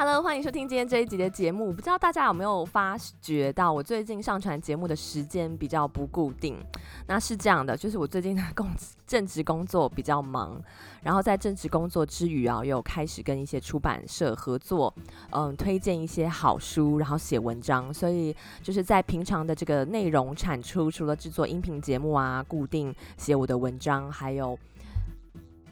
Hello，欢迎收听今天这一集的节目。不知道大家有没有发觉到，我最近上传节目的时间比较不固定。那是这样的，就是我最近的工 正职工作比较忙，然后在正职工作之余啊，又开始跟一些出版社合作，嗯，推荐一些好书，然后写文章，所以就是在平常的这个内容产出，除了制作音频节目啊，固定写我的文章，还有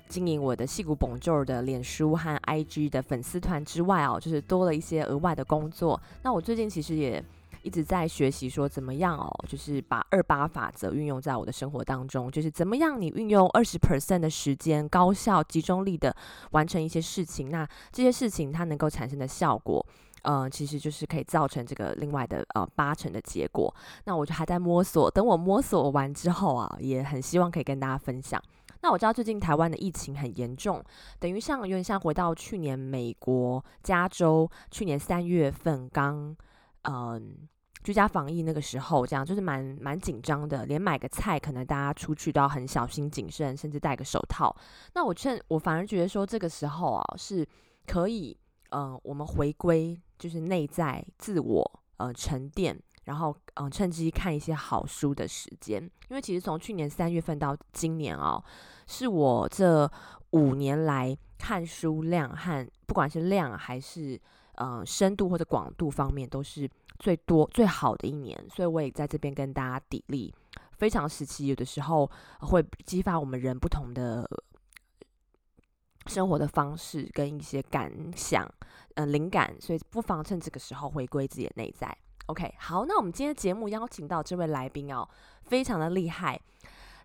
经营我的矽谷 Bonjour 的脸书和 IG 的粉丝团之外哦，就是多了一些额外的工作。那我最近其实也。一直在学习说怎么样哦，就是把二八法则运用在我的生活当中，就是怎么样你运用二十 percent 的时间，高效集中力的完成一些事情，那这些事情它能够产生的效果，呃，其实就是可以造成这个另外的呃八成的结果。那我就还在摸索，等我摸索完之后啊，也很希望可以跟大家分享。那我知道最近台湾的疫情很严重，等于像有点像回到去年美国加州去年三月份刚嗯。居家防疫那个时候，这样就是蛮蛮紧张的，连买个菜可能大家出去都要很小心谨慎，甚至戴个手套。那我趁我反而觉得说这个时候啊，是可以，嗯、我们回归就是内在自我，呃，沉淀，然后嗯、趁机看一些好书的时间。因为其实从去年三月份到今年啊，是我这五年来看书量和不管是量还是嗯、深度或者广度方面都是。最多最好的一年，所以我也在这边跟大家砥砺。非常时期，有的时候会激发我们人不同的生活的方式跟一些感想，嗯、灵感。所以不妨趁这个时候回归自己的内在。OK，好，那我们今天节目邀请到这位来宾哦，非常的厉害。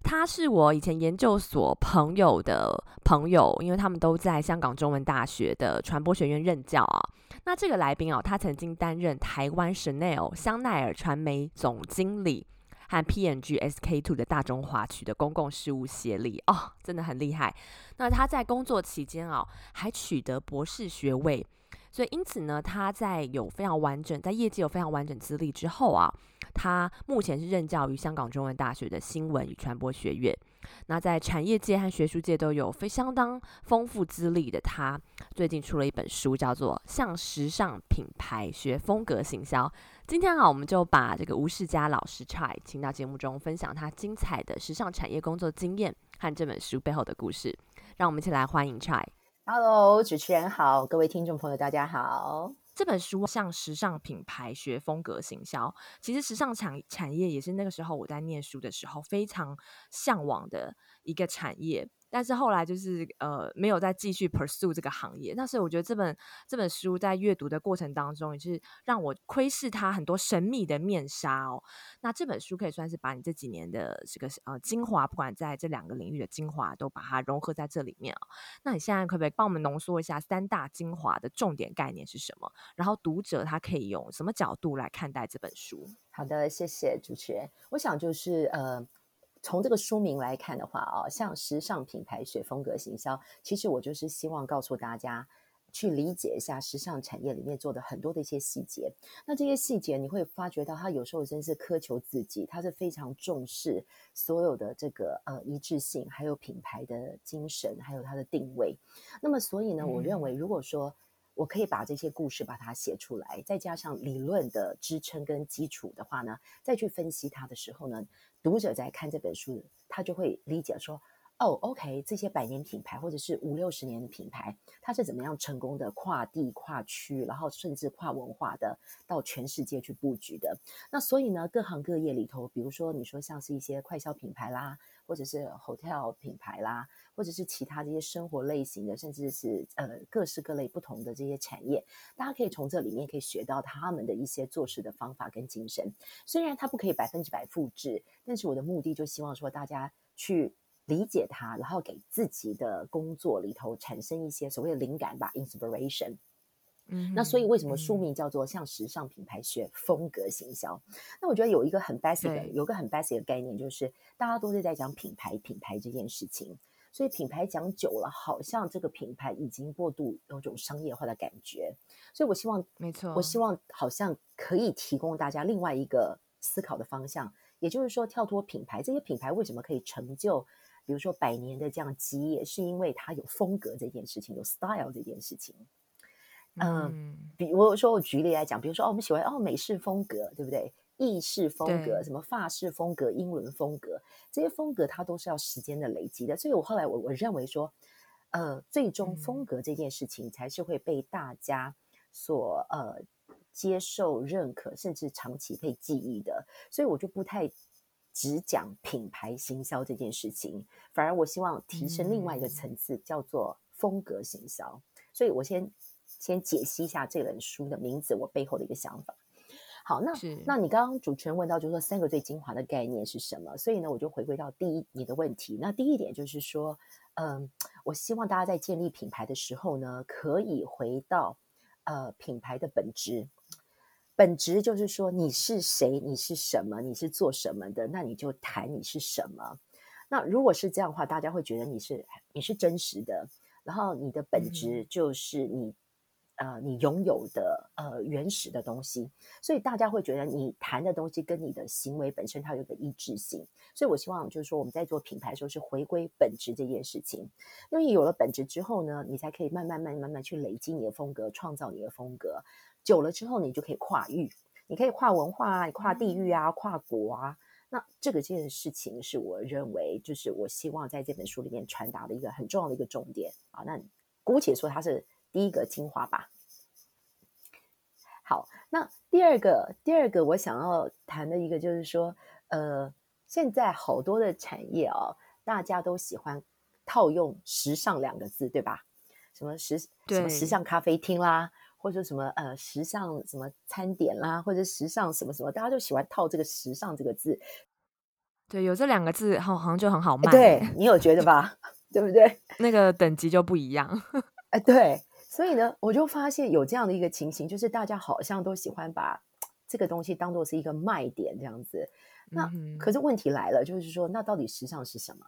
他是我以前研究所朋友的朋友，因为他们都在香港中文大学的传播学院任教啊。那这个来宾哦，他曾经担任台湾 Chanel 香奈儿传媒总经理和 PNG SK Two 的大中华区的公共事务协理哦，真的很厉害。那他在工作期间啊，还取得博士学位，所以因此呢，他在有非常完整在业界有非常完整资历之后啊，他目前是任教于香港中文大学的新闻与传播学院。那在产业界和学术界都有非相当丰富资历的他，最近出了一本书，叫做《向时尚品牌学风格行销》。今天啊，我们就把这个吴世嘉老师 Chai 请到节目中，分享他精彩的时尚产业工作经验和这本书背后的故事。让我们一起来欢迎 Chai。Hello，主持人好，各位听众朋友大家好。这本书向时尚品牌学风格行销，其实时尚产产业也是那个时候我在念书的时候非常向往的一个产业。但是后来就是呃没有再继续 pursue 这个行业，但是我觉得这本这本书在阅读的过程当中，也是让我窥视它很多神秘的面纱哦。那这本书可以算是把你这几年的这个呃精华，不管在这两个领域的精华，都把它融合在这里面哦。那你现在可不可以帮我们浓缩一下三大精华的重点概念是什么？然后读者他可以用什么角度来看待这本书？好的，谢谢主持人。我想就是呃。从这个书名来看的话啊，像时尚品牌学风格行销，其实我就是希望告诉大家，去理解一下时尚产业里面做的很多的一些细节。那这些细节你会发觉到，他有时候真是苛求自己，他是非常重视所有的这个呃一致性，还有品牌的精神，还有它的定位。那么所以呢，我认为如果说我可以把这些故事把它写出来，再加上理论的支撑跟基础的话呢，再去分析它的时候呢。读者在看这本书，他就会理解说：“哦，OK，这些百年品牌或者是五六十年的品牌，它是怎么样成功的跨地跨区，然后甚至跨文化的到全世界去布局的。那所以呢，各行各业里头，比如说你说像是一些快消品牌啦，或者是 hotel 品牌啦。”或者是其他这些生活类型的，甚至是呃各式各类不同的这些产业，大家可以从这里面可以学到他们的一些做事的方法跟精神。虽然它不可以百分之百复制，但是我的目的就希望说大家去理解它，然后给自己的工作里头产生一些所谓的灵感吧，inspiration。嗯，那所以为什么书名叫做《向时尚品牌学风格行销》？那我觉得有一个很 basic 的，有个很 basic 的概念，就是大家都是在讲品牌，品牌这件事情。所以品牌讲久了，好像这个品牌已经过度有种商业化的感觉。所以我希望，没错，我希望好像可以提供大家另外一个思考的方向，也就是说，跳脱品牌，这些品牌为什么可以成就，比如说百年的这样基业，是因为它有风格这件事情，有 style 这件事情。呃、嗯，比如说我举例来讲，比如说哦，我们喜欢哦美式风格，对不对？意式风格，什么法式风格、英伦风格，这些风格它都是要时间的累积的。所以我后来我我认为说，呃，最终风格这件事情才是会被大家所呃接受、认可，甚至长期被记忆的。所以我就不太只讲品牌行销这件事情，反而我希望提升另外一个层次，叫做风格行销。所以我先先解析一下这本书的名字，我背后的一个想法。好，那那你刚刚主持人问到，就是说三个最精华的概念是什么？所以呢，我就回归到第一你的问题。那第一点就是说，嗯，我希望大家在建立品牌的时候呢，可以回到呃品牌的本质。本质就是说你是谁，你是什么，你是做什么的，那你就谈你是什么。那如果是这样的话，大家会觉得你是你是真实的，然后你的本质就是你。嗯呃，你拥有的呃原始的东西，所以大家会觉得你谈的东西跟你的行为本身它有个一致性。所以我希望就是说我们在做品牌的时候是回归本质这件事情，因为有了本质之后呢，你才可以慢慢慢慢慢去累积你的风格，创造你的风格。久了之后，你就可以跨域，你可以跨文化啊，跨地域啊，跨国啊。那这个这件事情是我认为就是我希望在这本书里面传达的一个很重要的一个重点啊。那姑且说它是。第一个精华吧。好，那第二个，第二个我想要谈的一个就是说，呃，现在好多的产业哦，大家都喜欢套用“时尚”两个字，对吧？什么时什么时尚咖啡厅啦，或者什么呃时尚什么餐点啦，或者时尚什么什么，大家就喜欢套这个“时尚”这个字。对，有这两个字，好，好像就很好卖。对，你有觉得吧？对不对？那个等级就不一样。哎，对。所以呢，我就发现有这样的一个情形，就是大家好像都喜欢把这个东西当做是一个卖点这样子。那、嗯、可是问题来了，就是说，那到底时尚是什么？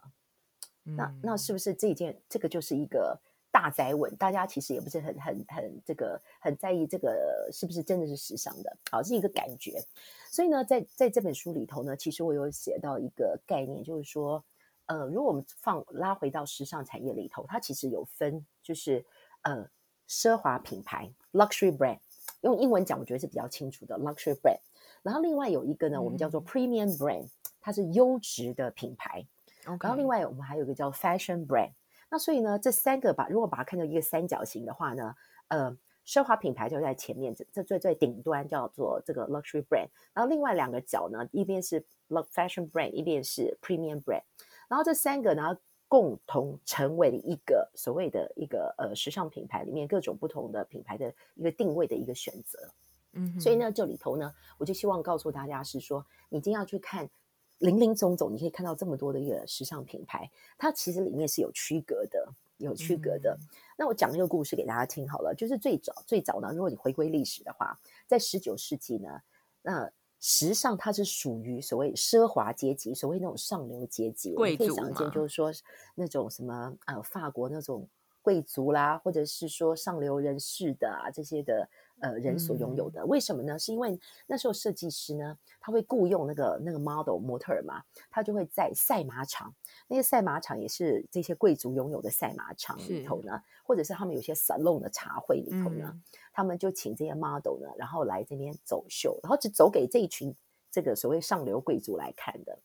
嗯、那那是不是这件这个就是一个大宅稳？大家其实也不是很很很这个很在意这个是不是真的是时尚的？好，是一个感觉。所以呢，在在这本书里头呢，其实我有写到一个概念，就是说，呃，如果我们放拉回到时尚产业里头，它其实有分，就是呃。奢华品牌 （luxury brand） 用英文讲，我觉得是比较清楚的 luxury brand。然后另外有一个呢，我们叫做 premium brand，它是优质的品牌。然后另外我们还有一个叫 fashion brand。那所以呢，这三个把如果把它看成一个三角形的话呢，呃，奢华品牌就在前面，这这最最顶端叫做这个 luxury brand。然后另外两个角呢，一边是 fashion brand，一边是 premium brand。然后这三个呢，共同成为了一个所谓的一个呃时尚品牌里面各种不同的品牌的一个定位的一个选择，嗯，所以呢，这里头呢，我就希望告诉大家是说，你一定要去看林林总总，你可以看到这么多的一个时尚品牌，它其实里面是有区隔的，有区隔的。嗯、那我讲一个故事给大家听好了，就是最早最早呢，如果你回归历史的话，在十九世纪呢，那。时尚它是属于所谓奢华阶级，所谓那种上流阶级。我们可以想见，就是说那种什么呃，法国那种贵族啦，或者是说上流人士的啊这些的呃人所拥有的。嗯。为什么呢？是因为那时候设计师呢，他会雇佣那个那个 model 模特儿嘛，他就会在赛马场，那些赛马场也是这些贵族拥有的赛马场里头呢，或者是他们有些 salon 的茶会里头呢。嗯他们就请这些 model 呢，然后来这边走秀，然后只走给这一群这个所谓上流贵族来看的，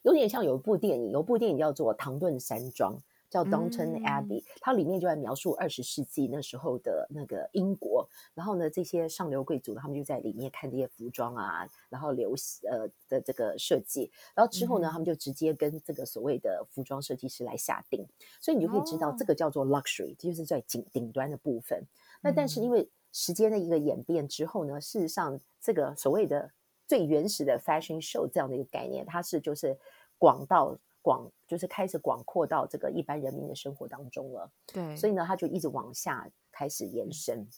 有点像有一部电影，有一部电影叫做《唐顿山庄》，叫 Downton Abbey，它里面就在描述二十世纪那时候的那个英国，然后呢，这些上流贵族他们就在里面看这些服装啊，然后流呃的这个设计，然后之后呢，他们就直接跟这个所谓的服装设计师来下定，所以你就可以知道这个叫做 luxury，这就是在顶顶端的部分。那但是因为时间的一个演变之后呢，事实上这个所谓的最原始的 fashion show 这样的一个概念，它是就是广到广，就是开始广阔到这个一般人民的生活当中了。对，所以呢，它就一直往下开始延伸。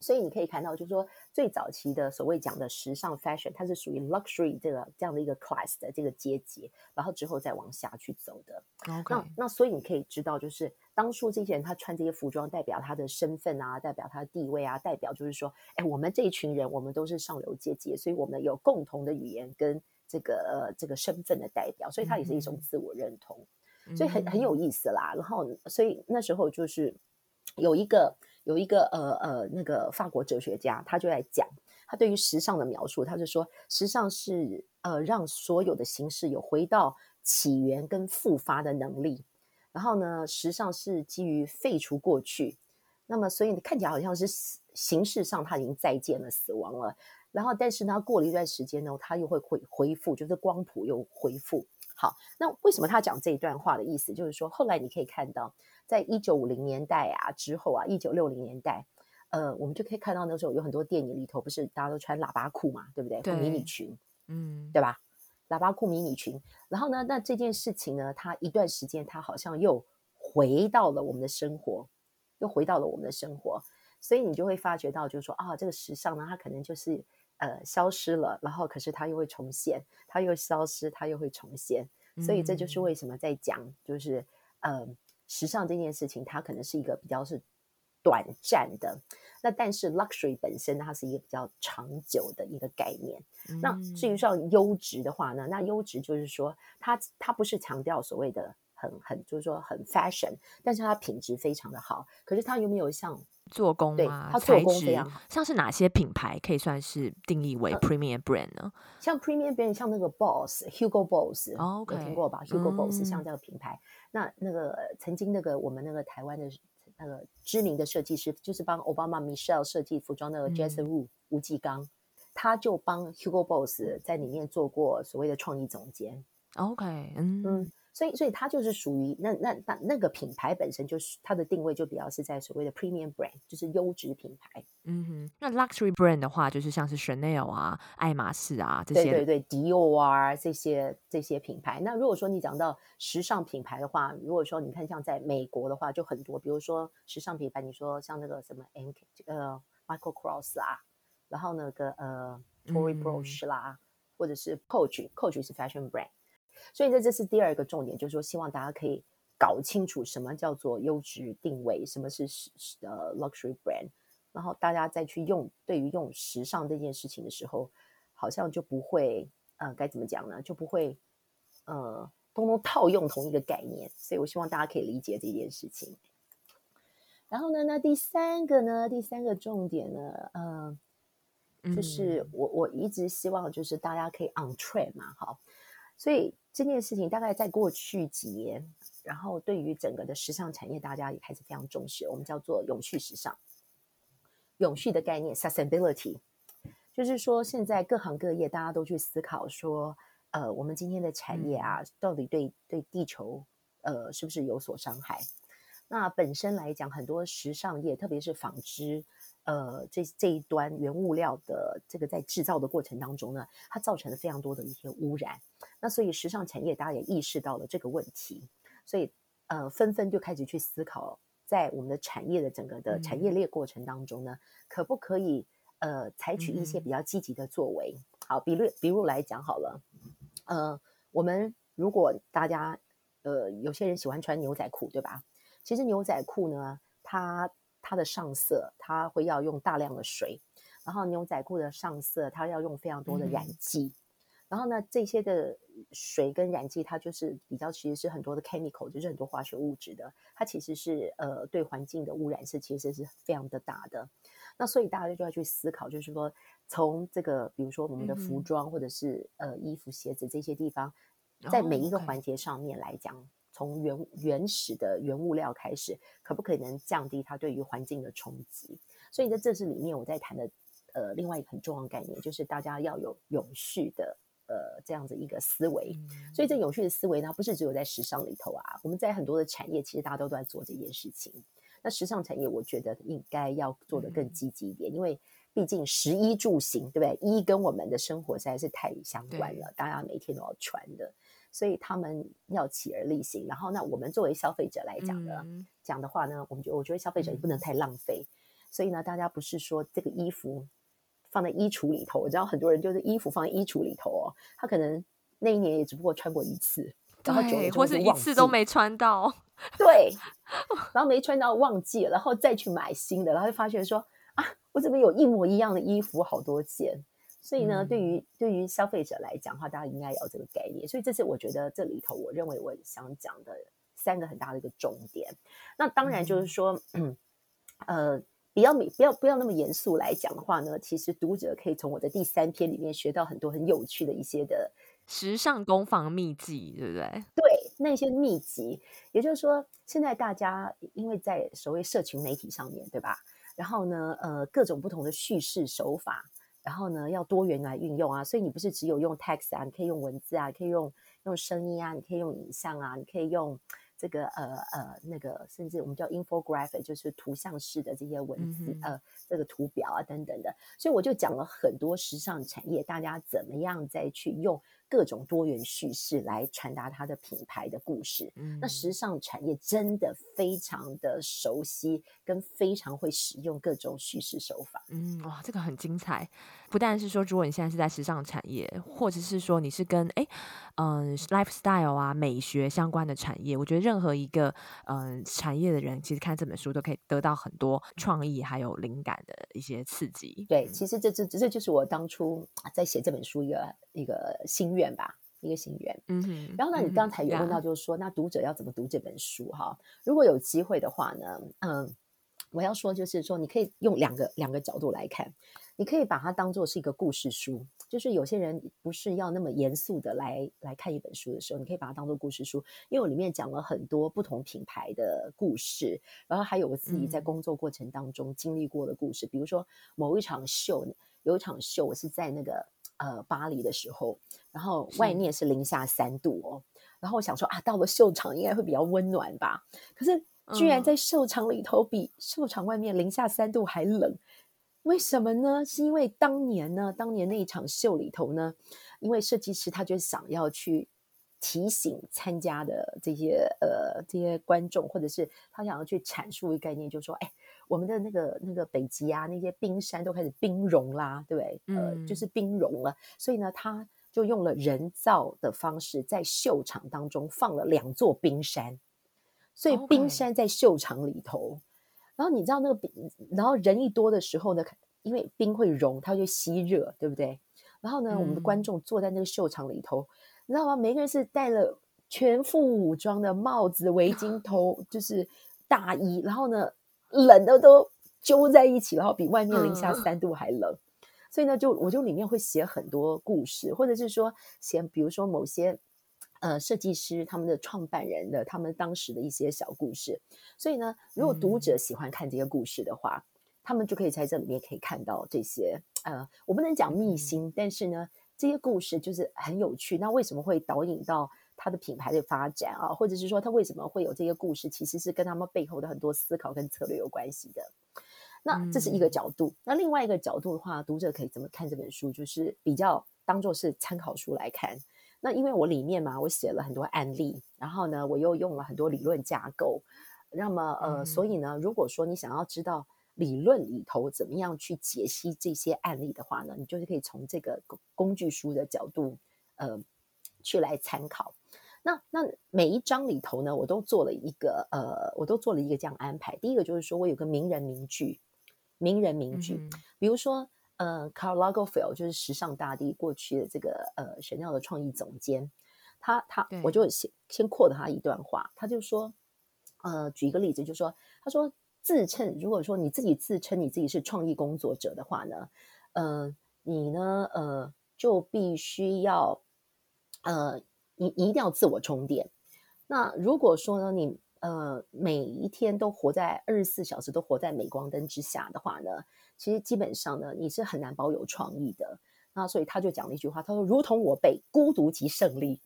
所以你可以看到，就是说最早期的所谓讲的时尚 fashion，它是属于 luxury 这个这样的一个 class 的这个阶级，然后之后再往下去走的。那那所以你可以知道，就是当初这些人他穿这些服装，代表他的身份啊，代表他的地位啊，代表就是说，哎，我们这一群人，我们都是上流阶级，所以我们有共同的语言跟这个呃这个身份的代表，所以它也是一种自我认同，嗯、所以很很有意思啦。然后所以那时候就是有一个。有一个呃呃那个法国哲学家，他就在讲他对于时尚的描述，他就说时尚是呃让所有的形式有回到起源跟复发的能力。然后呢，时尚是基于废除过去，那么所以你看起来好像是形式上它已经再见了死亡了。然后但是呢，过了一段时间呢，他又会恢恢复，就是光谱又恢复。好，那为什么他讲这一段话的意思，就是说后来你可以看到。在一九五零年代啊之后啊，一九六零年代，呃，我们就可以看到那时候有很多电影里头，不是大家都穿喇叭裤嘛，对不对？对，迷你裙，嗯，对吧？喇叭裤、迷你裙。然后呢，那这件事情呢，它一段时间，它好像又回到了我们的生活，又回到了我们的生活。所以你就会发觉到，就是说啊，这个时尚呢，它可能就是呃消失了，然后可是它又会重现，它又消失，它又会重现。所以这就是为什么在讲，就是呃。时尚这件事情，它可能是一个比较是短暂的，那但是 luxury 本身它是一个比较长久的一个概念。嗯、那至于说优质的话呢，那优质就是说它它不是强调所谓的很很就是说很 fashion，但是它品质非常的好。可是它有没有像做工啊？对，它做工非常好。像是哪些品牌可以算是定义为 premium brand 呢？嗯、像 premium brand，像那个 Boss，Hugo Boss，哦 okay, 有听过吧？Hugo Boss 像这个品牌。嗯那那个曾经那个我们那个台湾的那个知名的设计师，就是帮奥巴马 Michelle 设计服装那个 Jason Wu 吴继刚，他就帮 Hugo Boss 在里面做过所谓的创意总监。OK，嗯嗯。所以，所以它就是属于那那那那个品牌本身就是它的定位就比较是在所谓的 premium brand，就是优质品牌。嗯哼，那 luxury brand 的话，就是像是 Chanel 啊、爱马仕啊这些。对对对，Dior 啊这些这些品牌。那如果说你讲到时尚品牌的话，如果说你看像在美国的话，就很多，比如说时尚品牌，你说像那个什么 M 呃 Michael Kors 啊，然后那个呃 Tory Burch 啦，嗯、或者是 Coach，Coach 是 fashion brand。所以这这是第二个重点，就是说希望大家可以搞清楚什么叫做优质定位，什么是呃 luxury brand，然后大家再去用对于用时尚这件事情的时候，好像就不会呃该怎么讲呢？就不会呃通通套用同一个概念。所以我希望大家可以理解这件事情。然后呢，那第三个呢，第三个重点呢，呃，就是我我一直希望就是大家可以 on trend 嘛，好。所以这件事情大概在过去几年，然后对于整个的时尚产业，大家也开始非常重视。我们叫做永续时尚，永续的概念 （sustainability），就是说现在各行各业大家都去思考说，呃，我们今天的产业啊，到底对对地球，呃，是不是有所伤害？那本身来讲，很多时尚业，特别是纺织。呃，这这一端原物料的这个在制造的过程当中呢，它造成了非常多的一些污染。那所以时尚产业大家也意识到了这个问题，所以呃，纷纷就开始去思考，在我们的产业的整个的产业链过程当中呢，嗯、可不可以呃采取一些比较积极的作为？嗯、好，比如比如来讲好了，呃，我们如果大家呃有些人喜欢穿牛仔裤，对吧？其实牛仔裤呢，它它的上色，它会要用大量的水，然后牛仔裤的上色，它要用非常多的染剂，嗯、然后呢，这些的水跟燃剂，它就是比较其实是很多的 chemical，就是很多化学物质的，它其实是呃对环境的污染是其实是非常的大的。那所以大家就要去思考，就是说从这个比如说我们的服装或者是、嗯、呃衣服、鞋子这些地方，在每一个环节上面来讲。从原原始的原物料开始，可不可能降低它对于环境的冲击？所以在这是里面我在谈的，呃，另外一个很重要的概念，就是大家要有永续的，呃，这样子一个思维。嗯、所以这永续的思维呢，不是只有在时尚里头啊，我们在很多的产业，其实大家都都在做这件事情。那时尚产业，我觉得应该要做的更积极一点，嗯、因为毕竟食衣住行，对不对？衣跟我们的生活实在是太相关了，大家每天都要穿的。所以他们要起而立行，然后那我们作为消费者来讲呢，讲、嗯、的话呢，我们觉我觉得消费者也不能太浪费，嗯、所以呢，大家不是说这个衣服放在衣橱里头，我知道很多人就是衣服放在衣橱里头哦，他可能那一年也只不过穿过一次，然后久了或是一次都没穿到，对，然后没穿到忘记了，然后再去买新的，然后就发现说啊，我怎么有一模一样的衣服好多件？所以呢，嗯、对于对于消费者来讲的话，大家应该有这个概念。所以这是我觉得这里头，我认为我想讲的三个很大的一个重点。那当然就是说，嗯，呃，比较不要不要那么严肃来讲的话呢，其实读者可以从我的第三篇里面学到很多很有趣的一些的时尚攻防秘籍，对不对？对，那些秘籍，也就是说，现在大家因为在所谓社群媒体上面对吧？然后呢，呃，各种不同的叙事手法。然后呢，要多元来运用啊，所以你不是只有用 text 啊，你可以用文字啊，可以用用声音啊，你可以用影像啊，你可以用这个呃呃那个，甚至我们叫 infographic，就是图像式的这些文字、嗯、呃这个图表啊等等的。所以我就讲了很多时尚产业，大家怎么样再去用。各种多元叙事来传达它的品牌的故事。嗯，那时尚产业真的非常的熟悉，跟非常会使用各种叙事手法。嗯，哇，这个很精彩。不但是说，如果你现在是在时尚产业，或者是说你是跟哎嗯、呃、lifestyle 啊美学相关的产业，我觉得任何一个嗯、呃、产业的人，其实看这本书都可以得到很多创意还有灵感的一些刺激。对，其实这这这就是我当初在写这本书一个一个心愿吧，一个心愿。嗯哼。然后呢，你刚才有问到，就是说、嗯，那读者要怎么读这本书？哈，如果有机会的话呢，嗯，我要说就是说，你可以用两个两个角度来看。你可以把它当做是一个故事书，就是有些人不是要那么严肃的来来看一本书的时候，你可以把它当做故事书，因为我里面讲了很多不同品牌的故事，然后还有我自己在工作过程当中经历过的故事，嗯、比如说某一场秀，有一场秀我是在那个呃巴黎的时候，然后外面是零下三度哦，然后我想说啊，到了秀场应该会比较温暖吧，可是居然在秀场里头比秀场外面零下三度还冷。为什么呢？是因为当年呢，当年那一场秀里头呢，因为设计师他就想要去提醒参加的这些呃这些观众，或者是他想要去阐述一个概念，就是说，哎，我们的那个那个北极啊，那些冰山都开始冰融啦，对不对？呃，就是冰融了，所以呢，他就用了人造的方式，在秀场当中放了两座冰山，所以冰山在秀场里头。然后你知道那个冰，然后人一多的时候呢，因为冰会融，它就吸热，对不对？然后呢，嗯、我们的观众坐在那个秀场里头，你知道吗？每个人是戴了全副武装的帽子、围巾、头就是大衣，然后呢，冷的都揪在一起，然后比外面零下三度还冷。嗯、所以呢，就我就里面会写很多故事，或者是说写，比如说某些。呃，设计师他们的创办人的他们当时的一些小故事，所以呢，如果读者喜欢看这些故事的话，嗯、他们就可以在这里面可以看到这些呃，我不能讲秘辛，嗯、但是呢，这些故事就是很有趣。那为什么会导引到它的品牌的发展啊？或者是说它为什么会有这些故事？其实是跟他们背后的很多思考跟策略有关系的。那这是一个角度。嗯、那另外一个角度的话，读者可以怎么看这本书？就是比较当做是参考书来看。那因为我里面嘛，我写了很多案例，然后呢，我又用了很多理论架构。那么，呃，嗯、所以呢，如果说你想要知道理论里头怎么样去解析这些案例的话呢，你就是可以从这个工具书的角度，呃，去来参考。那那每一章里头呢，我都做了一个，呃，我都做了一个这样安排。第一个就是说我有个名人名句，名人名句，嗯、比如说。呃，Carl Lagerfeld 就是时尚大帝，过去的这个呃 Chanel 的创意总监，他他我就先先 quote 他一段话，他就说，呃，举一个例子，就说他说自称，如果说你自己自称你自己是创意工作者的话呢，呃，你呢，呃，就必须要，呃，你一定要自我充电。那如果说呢，你呃每一天都活在二十四小时都活在镁光灯之下的话呢？其实基本上呢，你是很难保有创意的。那所以他就讲了一句话，他说：“如同我辈，孤独即胜利。”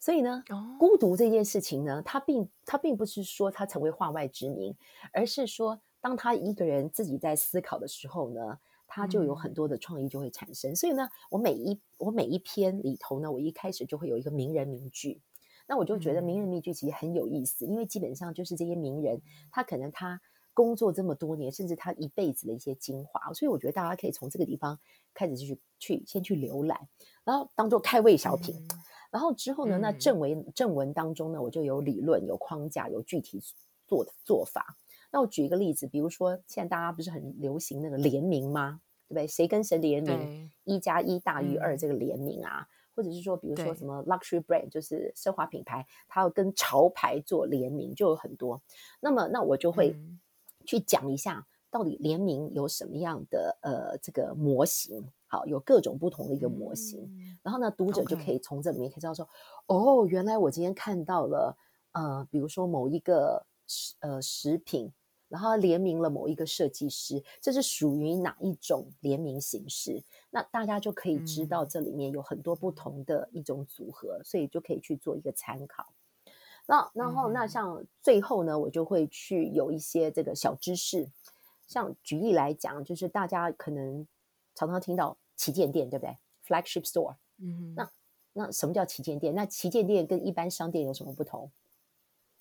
所以呢，哦、孤独这件事情呢，他并他并不是说他成为化外之名，而是说当他一个人自己在思考的时候呢，他就有很多的创意就会产生。嗯、所以呢，我每一我每一篇里头呢，我一开始就会有一个名人名句。那我就觉得名人名句其实很有意思，嗯、因为基本上就是这些名人，他可能他。工作这么多年，甚至他一辈子的一些精华。所以我觉得大家可以从这个地方开始去去先去浏览，然后当做开胃小品。嗯、然后之后呢，那正文正文当中呢，我就有理论、有框架、有具体做的做法。那我举一个例子，比如说现在大家不是很流行那个联名吗？对不对？谁跟谁联名？一加一大于二这个联名啊，嗯、或者是说，比如说什么 luxury brand，就是奢华品牌，它要跟潮牌做联名，就有很多。那么，那我就会去讲一下，到底联名有什么样的呃这个模型？好，有各种不同的一个模型。嗯、然后呢，读者就可以从这里面可以知道说.哦，原来我今天看到了呃，比如说某一个食呃食品。然后联名了某一个设计师，这是属于哪一种联名形式？那大家就可以知道这里面有很多不同的一种组合，嗯、所以就可以去做一个参考。那然后那像最后呢，我就会去有一些这个小知识，像举例来讲，就是大家可能常常听到旗舰店，对不对？Flagship Store。嗯哼。那那什么叫旗舰店？那旗舰店跟一般商店有什么不同？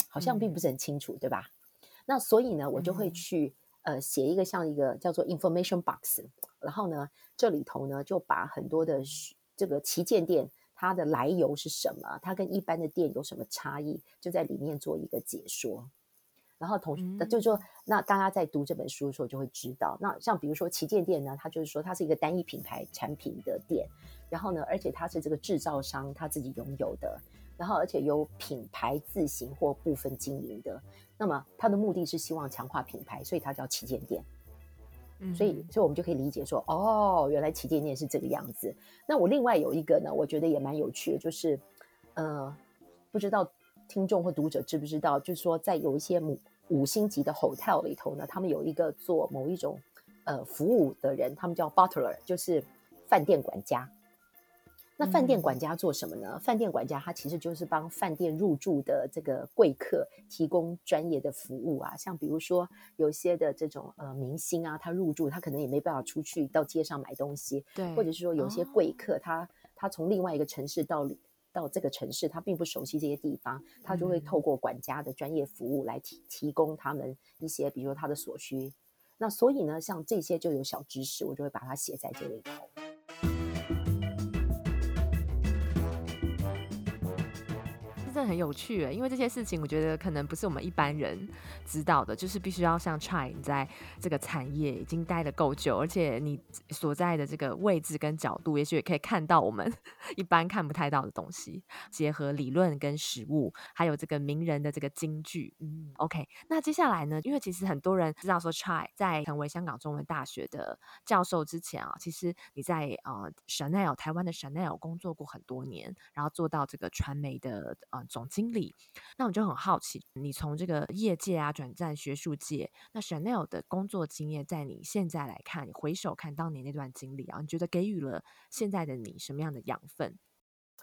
好像并不是很清楚，嗯、对吧？那所以呢，我就会去呃写一个像一个叫做 information box，然后呢，这里头呢就把很多的这个旗舰店它的来由是什么，它跟一般的店有什么差异，就在里面做一个解说。然后同时就是说，那大家在读这本书的时候就会知道，那像比如说旗舰店呢，它就是说它是一个单一品牌产品的店，然后呢，而且它是这个制造商他自己拥有的。然后，而且由品牌自行或部分经营的，那么它的目的是希望强化品牌，所以它叫旗舰店。嗯，所以，所以我们就可以理解说，哦，原来旗舰店是这个样子。那我另外有一个呢，我觉得也蛮有趣的，就是，呃，不知道听众或读者知不知道，就是说，在有一些五五星级的 hotel 里头呢，他们有一个做某一种呃服务的人，他们叫 butler，就是饭店管家。那饭店管家做什么呢？饭店管家他其实就是帮饭店入住的这个贵客提供专业的服务啊，像比如说有些的这种呃明星啊，他入住他可能也没办法出去到街上买东西，对，或者是说有些贵客他、哦、他从另外一个城市到到这个城市，他并不熟悉这些地方，他就会透过管家的专业服务来提提供他们一些比如说他的所需。那所以呢，像这些就有小知识，我就会把它写在这里头。的很有趣诶，因为这些事情我觉得可能不是我们一般人知道的，就是必须要像 Chai 你在这个产业已经待得够久，而且你所在的这个位置跟角度，也许也可以看到我们 一般看不太到的东西，结合理论跟实物，还有这个名人的这个金句。嗯，OK，那接下来呢？因为其实很多人知道说 Chai 在成为香港中文大学的教授之前啊，其实你在呃 Chanel 台湾的 Chanel 工作过很多年，然后做到这个传媒的呃。总经理，那我就很好奇，你从这个业界啊转战学术界，那 Chanel 的工作经验，在你现在来看，你回首看当年那段经历啊，你觉得给予了现在的你什么样的养分？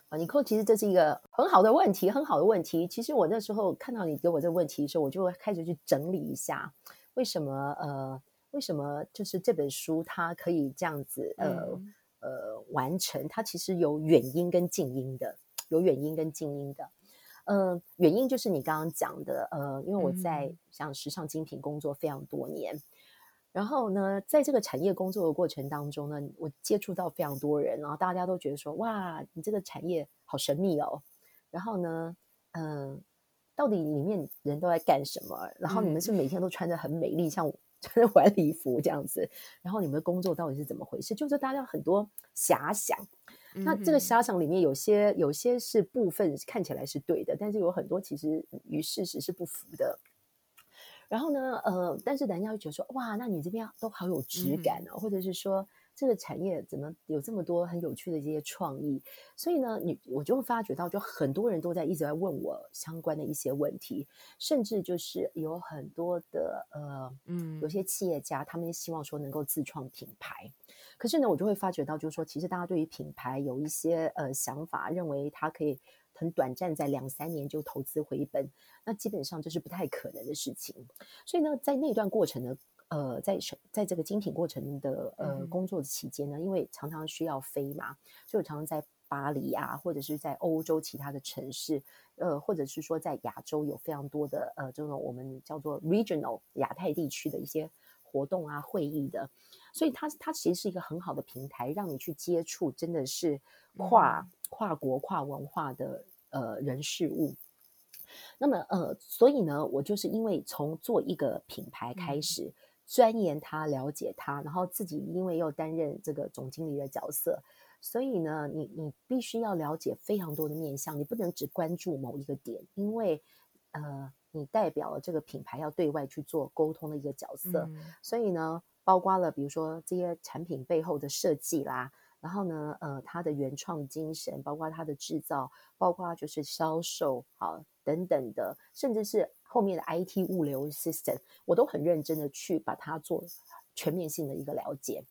啊，尼可，其实这是一个很好的问题，很好的问题。其实我那时候看到你给我这个问题的时候，我就会开始去整理一下，为什么呃，为什么就是这本书它可以这样子呃、嗯、呃完成？它其实有远因跟近因的，有远因跟近因的。呃，原因就是你刚刚讲的，呃，因为我在像时尚精品工作非常多年，嗯、然后呢，在这个产业工作的过程当中呢，我接触到非常多人，然后大家都觉得说，哇，你这个产业好神秘哦，然后呢，嗯、呃，到底里面人都在干什么？然后你们是每天都穿着很美丽，嗯、像 穿着晚礼服这样子，然后你们的工作到底是怎么回事？就是大家很多遐想。那这个遐想里面有些有些是部分看起来是对的，但是有很多其实与事实是不符的。然后呢，呃，但是人家会觉得说，哇，那你这边都好有质感哦，嗯、或者是说。这个产业怎么有这么多很有趣的这些创意？所以呢，你我就会发觉到，就很多人都在一直在问我相关的一些问题，甚至就是有很多的呃，嗯，有些企业家他们希望说能够自创品牌。可是呢，我就会发觉到，就是说，其实大家对于品牌有一些呃想法，认为它可以很短暂，在两三年就投资回本，那基本上这是不太可能的事情。所以呢，在那段过程呢。呃，在在这个精品过程的呃工作的期间呢，因为常常需要飞嘛，所以我常常在巴黎啊，或者是在欧洲其他的城市，呃，或者是说在亚洲有非常多的呃这种我们叫做 regional 亚太地区的一些活动啊、会议的，所以它它其实是一个很好的平台，让你去接触真的是跨、嗯、跨国跨文化的呃人事物。那么呃，所以呢，我就是因为从做一个品牌开始。嗯钻研它，了解它，然后自己因为又担任这个总经理的角色，所以呢，你你必须要了解非常多的面向，你不能只关注某一个点，因为呃，你代表了这个品牌要对外去做沟通的一个角色，嗯、所以呢，包括了比如说这些产品背后的设计啦，然后呢，呃，它的原创精神，包括它的制造，包括就是销售，好等等的，甚至是。后面的 IT 物流 system，我都很认真的去把它做全面性的一个了解。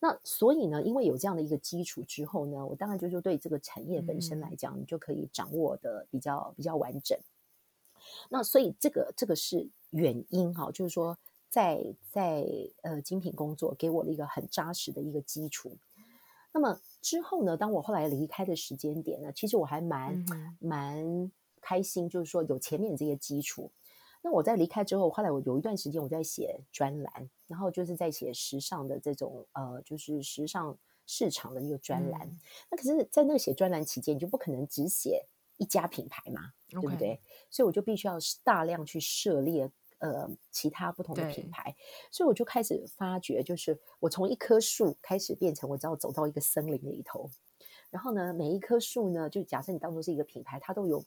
那所以呢，因为有这样的一个基础之后呢，我当然就是对这个产业本身来讲，你就可以掌握的比较比较完整。那所以这个这个是原因哈，就是说在在呃精品工作给我了一个很扎实的一个基础。那么之后呢，当我后来离开的时间点呢，其实我还蛮蛮开心，就是说有前面这些基础。那我在离开之后，后来我有一段时间我在写专栏，然后就是在写时尚的这种呃，就是时尚市场的一个专栏。嗯、那可是，在那个写专栏期间，你就不可能只写一家品牌嘛.对不对？所以我就必须要大量去涉猎呃其他不同的品牌。所以我就开始发觉，就是我从一棵树开始变成，我只要走到一个森林里头，然后呢，每一棵树呢，就假设你当做是一个品牌，它都有。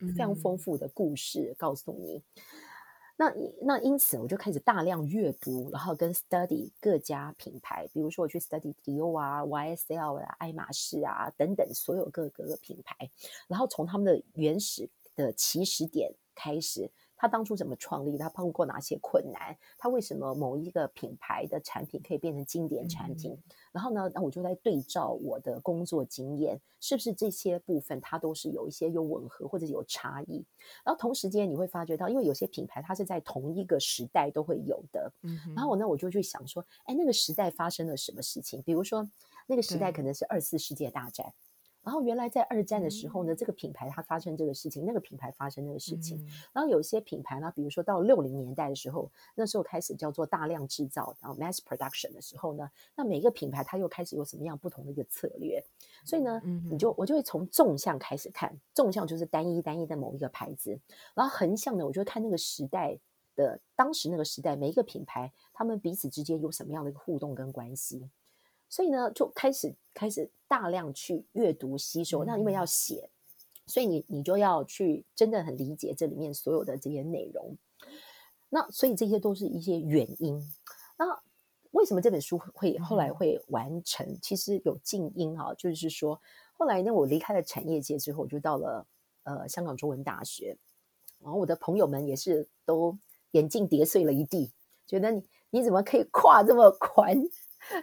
非常丰富的故事告诉你，嗯、那那因此我就开始大量阅读，然后跟 study 各家品牌，比如说我去 study Dior 啊、YSL 啊、爱马仕啊等等所有各个品牌，然后从他们的原始的起始点开始。他当初怎么创立？他碰过哪些困难？他为什么某一个品牌的产品可以变成经典产品？嗯、然后呢，那我就在对照我的工作经验，是不是这些部分它都是有一些有吻合或者有差异？然后同时间你会发觉到，因为有些品牌它是在同一个时代都会有的。嗯，然后我呢，我就去想说，哎，那个时代发生了什么事情？比如说，那个时代可能是二次世界大战。然后原来在二战的时候呢，嗯、这个品牌它发生这个事情，那个品牌发生那个事情。嗯、然后有一些品牌呢，比如说到六零年代的时候，那时候开始叫做大量制造，然后 mass production 的时候呢，那每一个品牌它又开始有什么样不同的一个策略。所以呢，嗯、你就我就会从纵向开始看，纵向就是单一单一的某一个牌子，然后横向呢，我就会看那个时代的当时那个时代每一个品牌，他们彼此之间有什么样的一个互动跟关系。所以呢，就开始开始大量去阅读吸收。那因为要写，所以你你就要去真的很理解这里面所有的这些内容。那所以这些都是一些原因。那为什么这本书会后来会完成？其实有静音啊，就是说后来呢，我离开了产业界之后，我就到了呃香港中文大学，然后我的朋友们也是都眼镜跌碎了一地，觉得你你怎么可以跨这么宽？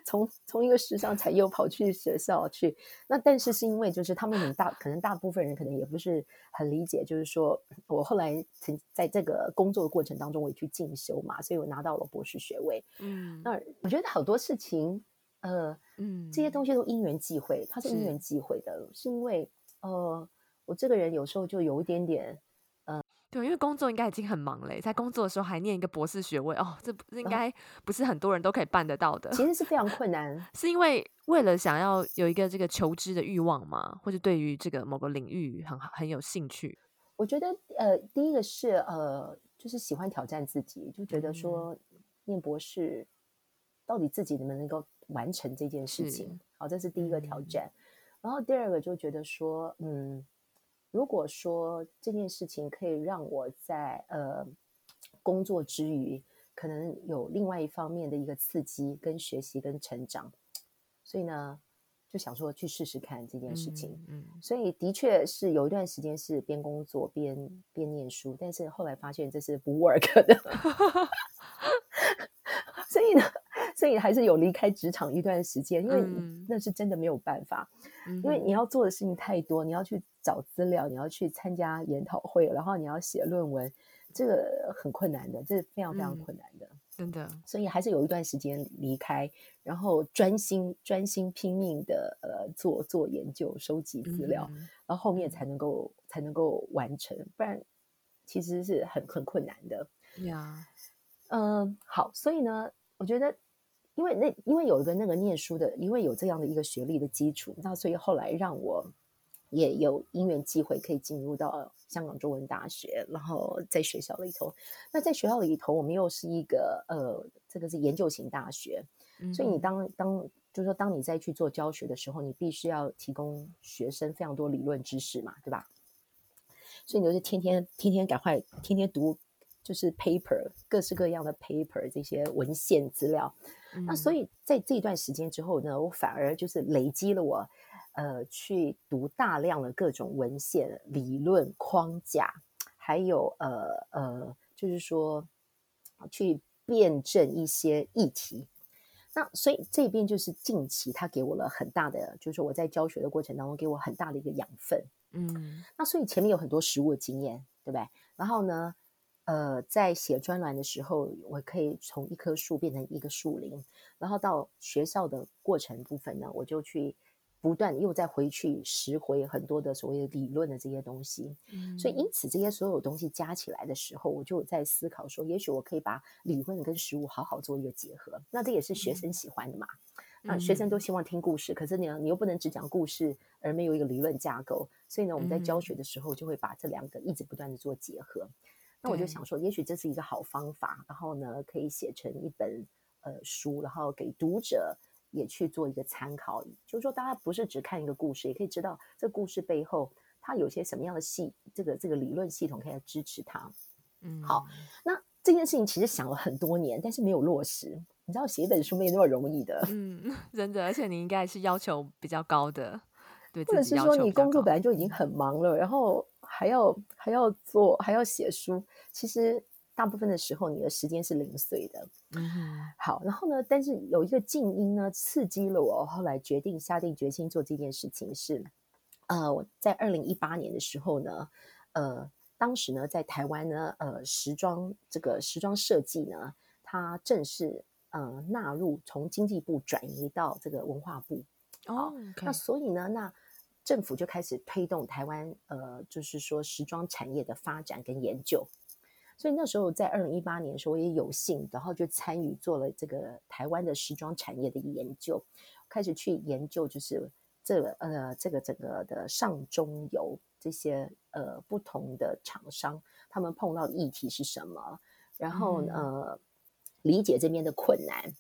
从从一个时尚产业跑去学校去，那但是是因为就是他们很大，可能大部分人可能也不是很理解，就是说我后来曾在这个工作的过程当中，我也去进修嘛，所以我拿到了博士学位。嗯，那我觉得好多事情，呃，嗯，这些东西都因缘际会，它是因缘际会的，是，是因为呃，我这个人有时候就有一点点。对，因为工作应该已经很忙嘞，在工作的时候还念一个博士学位哦，这不应该不是很多人都可以办得到的。其实是非常困难，是因为为了想要有一个这个求知的欲望嘛，或者对于这个某个领域很很有兴趣。我觉得呃，第一个是呃，就是喜欢挑战自己，就觉得说念博士到底自己能不能够完成这件事情，好，这是第一个挑战。嗯、然后第二个就觉得说，嗯。如果说这件事情可以让我在呃工作之余，可能有另外一方面的一个刺激、跟学习、跟成长，所以呢，就想说去试试看这件事情。嗯，嗯，所以的确是有一段时间是边工作边边念书，但是后来发现这是不 work 的，所以呢。所以还是有离开职场一段时间，因为那是真的没有办法，嗯、因为你要做的事情太多，你要去找资料，你要去参加研讨会，然后你要写论文，这个很困难的，这是非常非常困难的。嗯、真的，所以还是有一段时间离开，然后专心专心拼命的呃做做研究、收集资料，嗯、然后后面才能够才能够完成，不然其实是很很困难的。呀，嗯，好，所以呢，我觉得因为那因为有一个那个念书的，因为有这样的一个学历的基础，那所以后来让我。也有因缘机会可以进入到香港中文大学，然后在学校里头。那在学校里头，我们又是一个呃，这个是研究型大学，嗯、所以你当当就是说，当你再去做教学的时候，你必须要提供学生非常多理论知识嘛，对吧？所以你就是天天天天赶快天天读，就是 paper 各式各样的 paper 这些文献资料。嗯、那所以在这一段时间之后呢，我反而就是累积了我。呃，去读大量的各种文献、理论框架，还有呃呃，就是说去辩证一些议题。那所以这边就是近期他给我了很大的，就是说我在教学的过程当中给我很大的一个养分。嗯，那所以前面有很多实物的经验，对不对？然后呢，呃，在写专栏的时候，我可以从一棵树变成一个树林，然后到学校的过程部分呢，我就去。不断又再回去拾回很多的所谓的理论的这些东西，嗯，所以因此这些所有东西加起来的时候，我就在思考说，也许我可以把理论跟实物好好做一个结合。那这也是学生喜欢的嘛？嗯，那学生都希望听故事，可是你你又不能只讲故事而没有一个理论架构，所以呢，我们在教学的时候就会把这两个一直不断的做结合。那我就想说，也许这是一个好方法，然后呢，可以写成一本呃书，然后给读者。也去做一个参考，就是说，大家不是只看一个故事，也可以知道这故事背后它有些什么样的系，这个这个理论系统可以来支持它。嗯，好，那这件事情其实想了很多年，但是没有落实。你知道，写一本书没有那么容易的。嗯，真的，而且你应该是要求比较高的，对，或者是说你工作本来就已经很忙了，然后还要还要做还要写书，其实。大部分的时候，你的时间是零碎的。嗯，好，然后呢，但是有一个静音呢，刺激了我，后来决定下定决心做这件事情是，呃，我在二零一八年的时候呢，呃，当时呢，在台湾呢，呃，时装这个时装设计呢，它正式呃纳入从经济部转移到这个文化部。哦，okay. 那所以呢，那政府就开始推动台湾呃，就是说时装产业的发展跟研究。所以那时候在二零一八年的时候，我也有幸，然后就参与做了这个台湾的时装产业的研究，开始去研究就是这个呃这个整个的上中游这些呃不同的厂商，他们碰到的议题是什么，然后、嗯呃、理解这边的困难，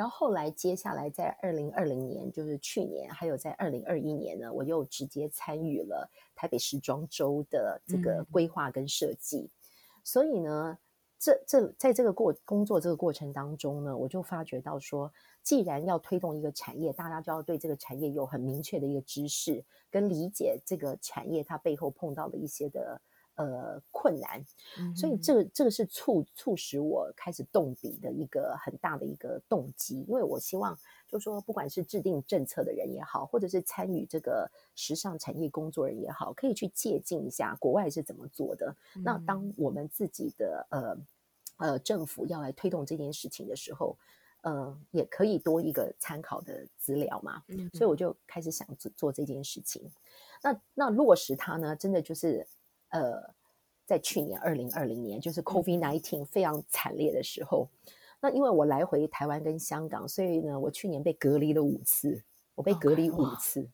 然后后来接下来在二零二零年，就是去年，还有在二零二一年呢，我又直接参与了台北时装周的这个规划跟设计。嗯所以呢，这这在这个过工作这个过程当中呢，我就发觉到说，既然要推动一个产业，大家就要对这个产业有很明确的一个知识跟理解，这个产业它背后碰到的一些的。呃，困难，所以这个这个是促促使我开始动笔的一个很大的一个动机，因为我希望，就是说，不管是制定政策的人也好，或者是参与这个时尚产业工作人也好，可以去借鉴一下国外是怎么做的。嗯、那当我们自己的呃呃政府要来推动这件事情的时候，呃，也可以多一个参考的资料嘛。嗯、所以我就开始想做做这件事情。那那落实它呢，真的就是。呃，在去年二零二零年，就是 COVID nineteen 非常惨烈的时候，嗯、那因为我来回台湾跟香港，所以呢，我去年被隔离了五次，我被隔离五次。Okay,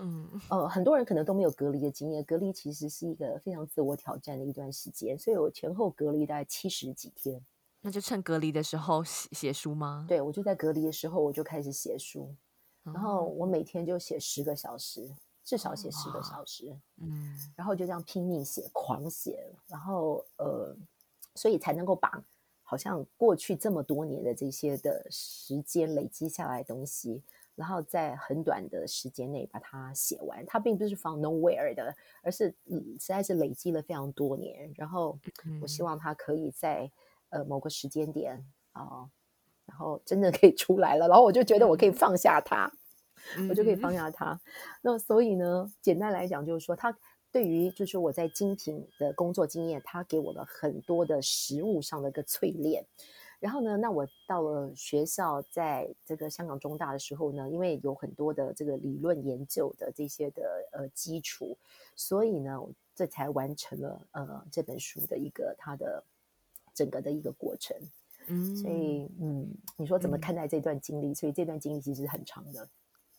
嗯，呃，很多人可能都没有隔离的经验，隔离其实是一个非常自我挑战的一段时间，所以我前后隔离大概七十几天。那就趁隔离的时候写写书吗？对，我就在隔离的时候我就开始写书，嗯、然后我每天就写十个小时。至少写十个小时，嗯，然后就这样拼命写，狂写，然后呃，所以才能够把好像过去这么多年的这些的时间累积下来的东西，然后在很短的时间内把它写完。它并不是 from nowhere 的，而是嗯，实在是累积了非常多年。然后我希望它可以在呃某个时间点啊、呃，然后真的可以出来了。然后我就觉得我可以放下它。我就可以放下他。嗯、那所以呢，简单来讲，就是说，他对于就是我在精品的工作经验，他给我了很多的实物上的一个淬炼。然后呢，那我到了学校，在这个香港中大的时候呢，因为有很多的这个理论研究的这些的呃基础，所以呢，这才完成了呃这本书的一个它的整个的一个过程。嗯，所以嗯，你说怎么看待这段经历？嗯、所以这段经历其实是很长的。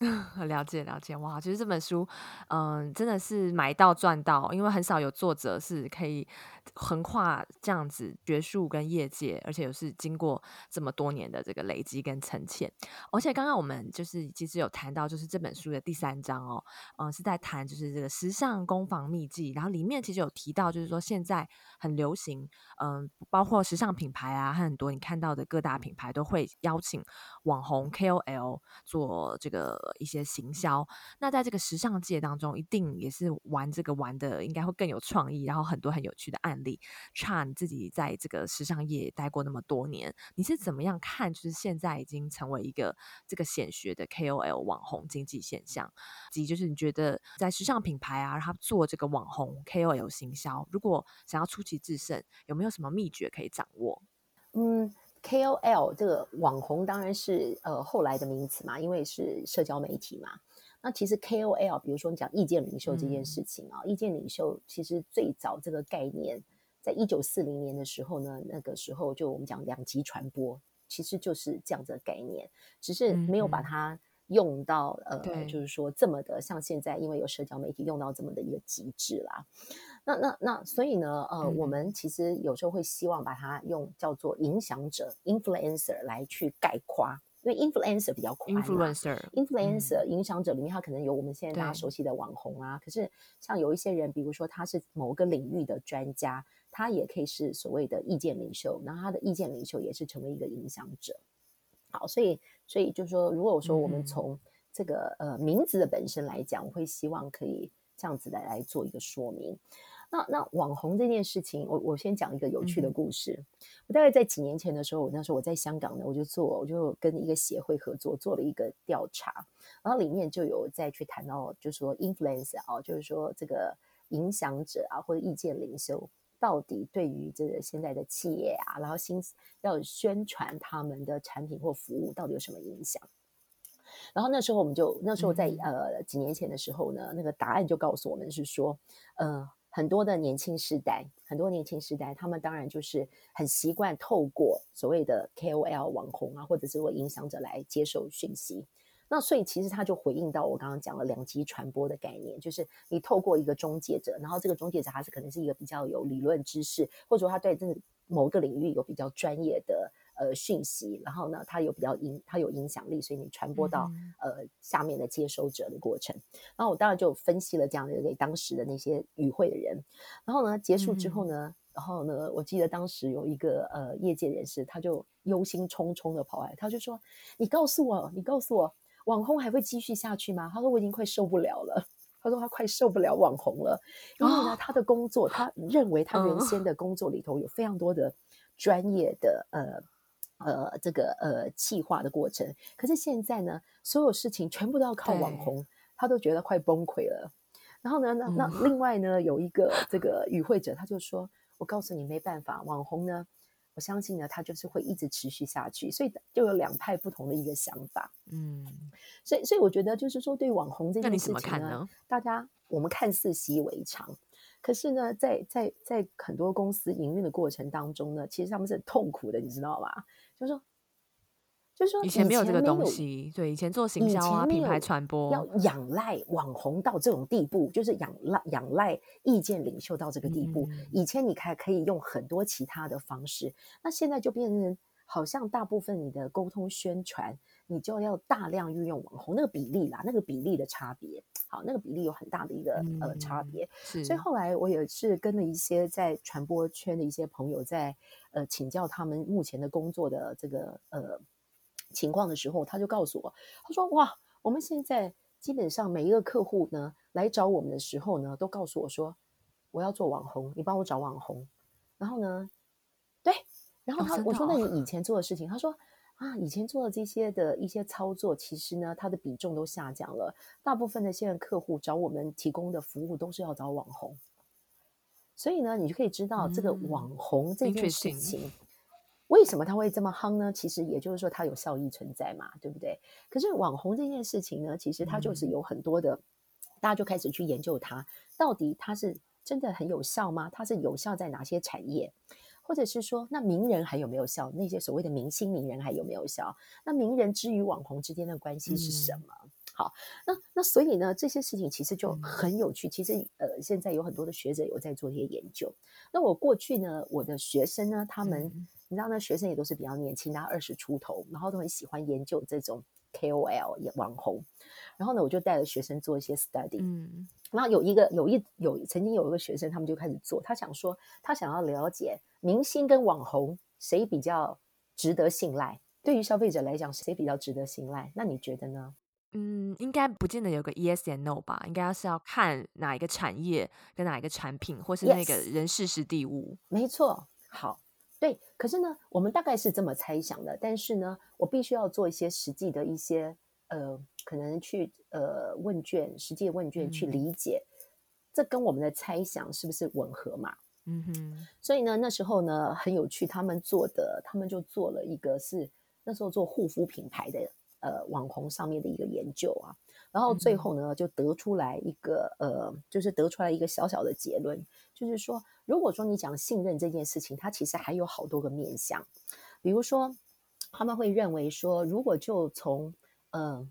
了解了解，哇！其实这本书，嗯，真的是买到赚到，因为很少有作者是可以横跨这样子学术跟业界，而且又是经过这么多年的这个累积跟沉潜。而且刚刚我们就是其实有谈到，就是这本书的第三章哦，嗯，是在谈就是这个时尚攻防秘技，然后里面其实有提到，就是说现在很流行，嗯，包括时尚品牌啊，很多你看到的各大品牌都会邀请网红 KOL 做这个。一些行销，那在这个时尚界当中，一定也是玩这个玩的，应该会更有创意，然后很多很有趣的案例。差你自己在这个时尚业待过那么多年，你是怎么样看？就是现在已经成为一个这个显学的 KOL 网红经济现象，及就是你觉得在时尚品牌啊，他做这个网红 KOL 行销，如果想要出奇制胜，有没有什么秘诀可以掌握？嗯。KOL 这个网红当然是呃后来的名词嘛，因为是社交媒体嘛。那其实 KOL，比如说你讲意见领袖这件事情啊，嗯、意见领袖其实最早这个概念，在一九四零年的时候呢，那个时候就我们讲两极传播，其实就是这样子的概念，只是没有把它用到、嗯、呃，就是说这么的像现在，因为有社交媒体用到这么的一个极致啦。那那那，所以呢，呃，嗯、我们其实有时候会希望把它用叫做影响者 （influencer） 来去概括，因为 influencer 比较宽嘛。influencer，influencer，影响者里面，他可能有我们现在大家熟悉的网红啊。可是像有一些人，比如说他是某个领域的专家，他也可以是所谓的意见领袖，然后他的意见领袖也是成为一个影响者。好，所以所以就是说，如果说我们从这个、嗯、呃名字的本身来讲，我会希望可以这样子来来做一个说明。那那网红这件事情，我我先讲一个有趣的故事。嗯、我大概在几年前的时候，那时候我在香港呢，我就做，我就跟一个协会合作，做了一个调查，然后里面就有再去谈到，就是说 influencer 啊，就是说这个影响者啊，或者意见领袖，到底对于这个现在的企业啊，然后新要宣传他们的产品或服务，到底有什么影响？然后那时候我们就那时候在、嗯、呃几年前的时候呢，那个答案就告诉我们是说，呃。很多的年轻世代，很多年轻世代，他们当然就是很习惯透过所谓的 KOL 网红啊，或者是为影响者来接受讯息。那所以其实他就回应到我刚刚讲了两极传播的概念，就是你透过一个中介者，然后这个中介者他是可能是一个比较有理论知识，或者说他对这某个领域有比较专业的。呃，讯息，然后呢，它有比较影，它有影响力，所以你传播到、嗯、呃下面的接收者的过程。然后我当然就分析了这样的给当时的那些与会的人。然后呢，结束之后呢，嗯、然后呢，我记得当时有一个呃业界人士，他就忧心忡忡的跑来，他就说：“你告诉我，你告诉我，网红还会继续下去吗？”他说：“我已经快受不了了。”他说：“他快受不了网红了，因为呢，他的工作，哦、他认为他原先的工作里头有非常多的专业的呃。”呃，这个呃，企划的过程，可是现在呢，所有事情全部都要靠网红，他都觉得快崩溃了。然后呢，那那另外呢，有一个这个与会者，他就说：“我告诉你，没办法，网红呢，我相信呢，他就是会一直持续下去。”所以就有两派不同的一个想法。嗯，所以所以我觉得就是说，对网红这件事情呢，呢大家我们看似习以为常。可是呢，在在在很多公司营运的过程当中呢，其实他们是很痛苦的，你知道吗？就是说，就是说，以前没有这个东西，对，以前做行销啊，品牌传播要仰赖网红到这种地步，就是仰赖仰赖意见领袖到这个地步。嗯、以前你还可以用很多其他的方式，那现在就变成好像大部分你的沟通宣传。你就要大量运用网红，那个比例啦，那个比例的差别，好，那个比例有很大的一个、嗯、呃差别。所以后来我也是跟了一些在传播圈的一些朋友在呃请教他们目前的工作的这个呃情况的时候，他就告诉我，他说哇，我们现在基本上每一个客户呢来找我们的时候呢，都告诉我说我要做网红，你帮我找网红。然后呢，对，然后他、哦、我说那你以前做的事情，他说。啊，以前做的这些的一些操作，其实呢，它的比重都下降了。大部分的现在客户找我们提供的服务，都是要找网红。所以呢，你就可以知道这个网红这件事情，为什么它会这么夯呢？其实也就是说它有效益存在嘛，对不对？可是网红这件事情呢，其实它就是有很多的，嗯、大家就开始去研究它，到底它是真的很有效吗？它是有效在哪些产业？或者是说，那名人还有没有效？那些所谓的明星名人还有没有效？那名人之于网红之间的关系是什么？嗯、好，那那所以呢，这些事情其实就很有趣。其实呃，现在有很多的学者有在做一些研究。那我过去呢，我的学生呢，他们、嗯、你知道，呢学生也都是比较年轻，大概二十出头，然后都很喜欢研究这种 KOL 网红。然后呢，我就带着学生做一些 study。嗯，然后有一个有一有曾经有一个学生，他们就开始做，他想说，他想要了解。明星跟网红谁比较值得信赖？对于消费者来讲，谁比较值得信赖？那你觉得呢？嗯，应该不见得有个 yes and no 吧？应该要是要看哪一个产业跟哪一个产品，或是那个人事实地物。Yes, 没错，好，对。可是呢，我们大概是这么猜想的。但是呢，我必须要做一些实际的一些呃，可能去呃问卷，实际的问卷去理解，嗯、这跟我们的猜想是不是吻合嘛？嗯哼，所以呢，那时候呢很有趣，他们做的，他们就做了一个是那时候做护肤品牌的呃网红上面的一个研究啊，然后最后呢就得出来一个呃，就是得出来一个小小的结论，就是说，如果说你讲信任这件事情，它其实还有好多个面向，比如说他们会认为说，如果就从呃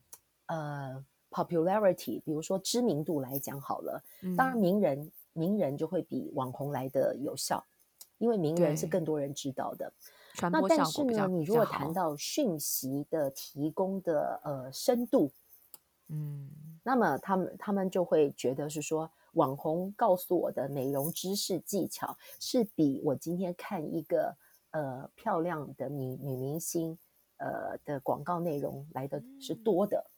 呃 popularity，比如说知名度来讲好了，当然名人。名人就会比网红来的有效，因为名人是更多人知道的。那但是呢，你如果谈到讯息的提供的呃深度，嗯，那么他们他们就会觉得是说，网红告诉我的美容知识技巧是比我今天看一个呃漂亮的女女明星呃的广告内容来的是多的。嗯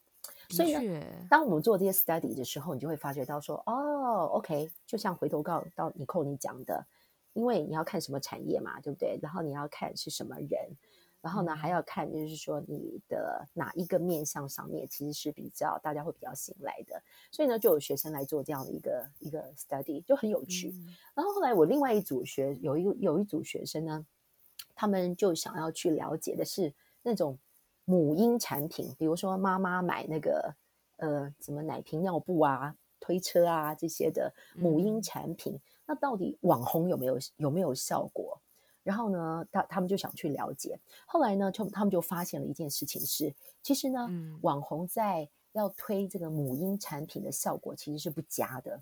所以呢，当我们做这些 study 的时候，你就会发觉到说，哦，OK，就像回头告到 Nicole 你讲的，因为你要看什么产业嘛，对不对？然后你要看是什么人，然后呢还要看就是说你的哪一个面向上面其实是比较大家会比较信赖的。所以呢，就有学生来做这样的一个一个 study，就很有趣。嗯。然后后来我另外一组学有一个有一组学生呢，他们就想要去了解的是那种。母婴产品，比如说妈妈买那个呃，什么奶瓶、尿布啊、推车啊这些的母婴产品，嗯、那到底网红有没有有没有效果？然后呢，他他们就想去了解。后来呢，就他们就发现了一件事情是，其实呢，嗯、网红在要推这个母婴产品的效果其实是不佳的。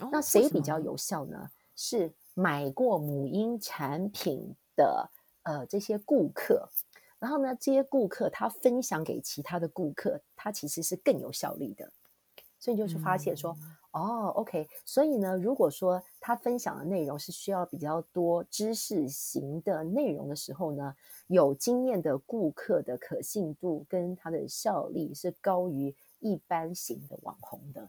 哦、那谁比较有效呢？是买过母婴产品的呃这些顾客。然后呢，这些顾客他分享给其他的顾客，他其实是更有效率的。所以就是发现说，嗯、哦，OK，所以呢，如果说他分享的内容是需要比较多知识型的内容的时候呢，有经验的顾客的可信度跟他的效力是高于一般型的网红的。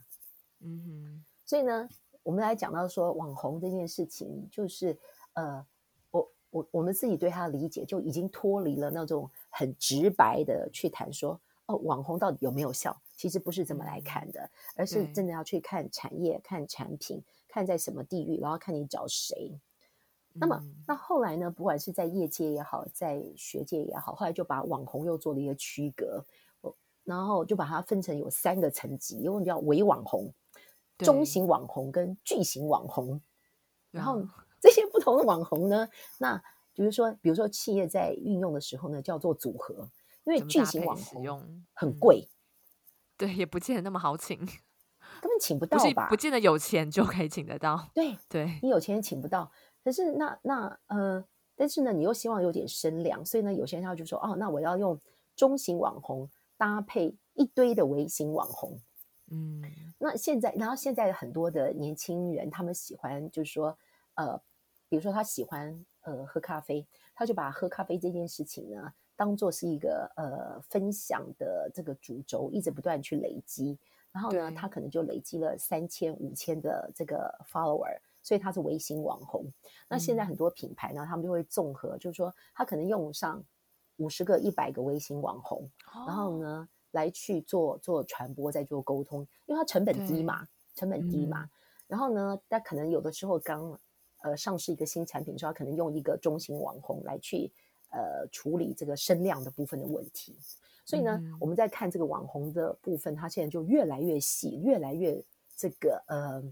嗯哼，所以呢，我们来讲到说网红这件事情，就是呃。我我们自己对他的理解就已经脱离了那种很直白的去谈说哦，网红到底有没有效？其实不是这么来看的，而是真的要去看产业、看产品、看在什么地域，然后看你找谁。那么，那后来呢？不管是在业界也好，在学界也好，后来就把网红又做了一个区隔，然后就把它分成有三个层级，因为叫伪网红、中型网红跟巨型网红，然后。这些不同的网红呢，那比如说，比如说企业在运用的时候呢，叫做组合，因为巨型网红很贵，嗯、对，也不见得那么好请，根本请不到吧？不见得有钱就可以请得到。对对，对你有钱请不到。可是那那呃，但是呢，你又希望有点声量，所以呢，有些人他就说，哦，那我要用中型网红搭配一堆的微型网红。嗯，那现在，然后现在很多的年轻人，他们喜欢就是说，呃。比如说他喜欢呃喝咖啡，他就把喝咖啡这件事情呢当做是一个呃分享的这个主轴，一直不断去累积。然后呢，他可能就累积了三千五千的这个 follower，所以他是微型网红。那现在很多品牌呢，他们就会综合，就是说他可能用上五十个、一百个微型网红，然后呢来去做做传播，再做沟通，因为它成本低嘛，成本低嘛。然后呢，但可能有的时候刚。呃，上市一个新产品的时候，可能用一个中型网红来去呃处理这个声量的部分的问题。所以呢，嗯、我们在看这个网红的部分，它现在就越来越细，越来越这个呃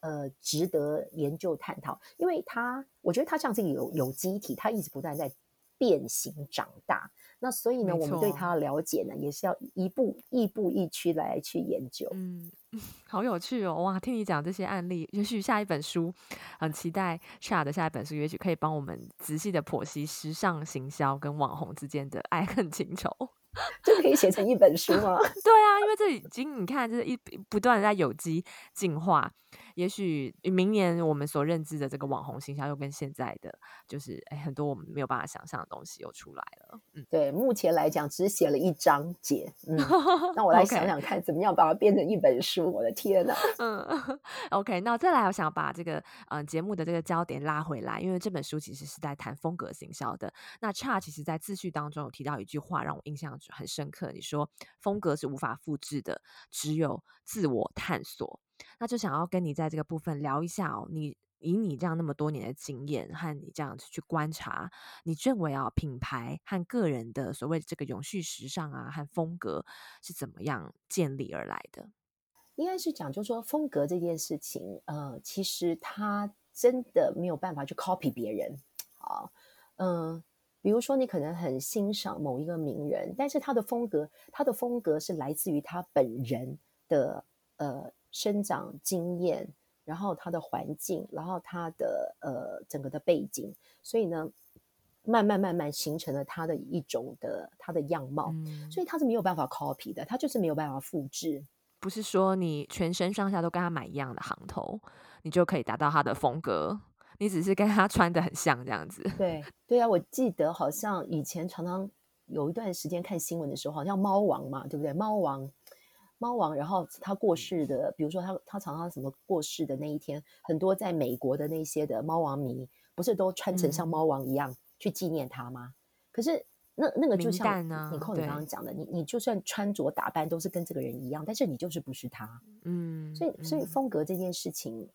呃值得研究探讨，因为它我觉得它像这个有有机体，它一直不断在变形长大。那所以呢，我们对它的了解呢，也是要一步一步一趋来去研究。嗯，好有趣哦！哇，听你讲这些案例，也许下一本书，很期待 Cha 的下一本书，也许可以帮我们仔细的剖析时尚行销跟网红之间的爱恨情仇。就可以写成一本书吗？对啊，因为这已经你看，就是一不断的在有机进化。也许明年我们所认知的这个网红形象，又跟现在的就是哎，很多我们没有办法想象的东西又出来了。嗯，对，目前来讲只写了一章节。嗯，那我来想想看，怎么样把它变成一本书？我的天哪！嗯，OK，那再来，我想把这个嗯节目的这个焦点拉回来，因为这本书其实是在谈风格行销的。那 Cha 其实在自序当中有提到一句话，让我印象很深刻。你说风格是无法复制的，只有自我探索。那就想要跟你在这个部分聊一下哦，你以你这样那么多年的经验和你这样子去观察，你认为啊品牌和个人的所谓这个永续时尚啊和风格是怎么样建立而来的？应该是讲，就是说风格这件事情，呃，其实它真的没有办法去 copy 别人。好，嗯、比如说你可能很欣赏某一个名人，但是他的风格，他的风格是来自于他本人的呃。生长经验，然后他的环境，然后他的呃整个的背景，所以呢，慢慢慢慢形成了他的一种的他的样貌，嗯，所以他是没有办法 copy 的，他就是没有办法复制。不是说你全身上下都跟他买一样的行头，你就可以达到他的风格，你只是跟他穿的很像这样子。对对啊，我记得好像以前常常有一段时间看新闻的时候，好像猫王嘛，对不对？猫王。猫王，然后他过世的，比如说他他常常什么过世的那一天，很多在美国的那些的猫王迷，不是都穿成像猫王一样去纪念他吗？嗯、可是那那个就像你扣你刚刚讲的，你你就算穿着打扮都是跟这个人一样，但是你就是不是他。嗯，所以所以风格这件事情，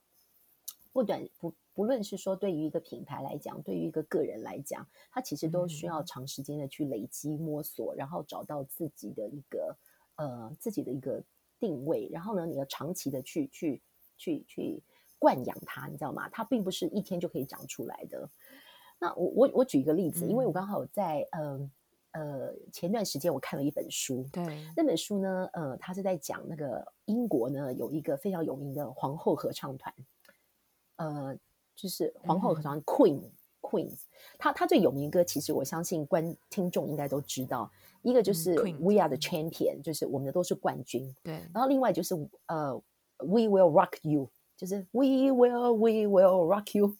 不短不不论是说对于一个品牌来讲，对于一个个人来讲，他其实都需要长时间的去累积摸索，然后找到自己的一个。呃，自己的一个定位，然后呢，你要长期的去去去去惯养它，你知道吗？它并不是一天就可以长出来的。那我我我举一个例子，嗯、因为我刚好在呃呃前段时间我看了一本书，对，那本书呢，呃，它是在讲那个英国呢有一个非常有名的皇后合唱团，呃，就是皇后合唱团 Queen、嗯、Queens，它它最有名的歌，其实我相信观听众应该都知道。一个就是 We are the champion，、嗯、就是我们的都是冠军。对，然后另外就是呃，We will rock you，就是 We will We will rock you。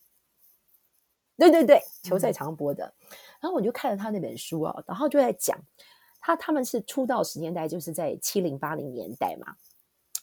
对对对，球赛常播的。嗯、然后我就看了他那本书啊，然后就在讲他他们是出道时间代就是在七零八零年代嘛。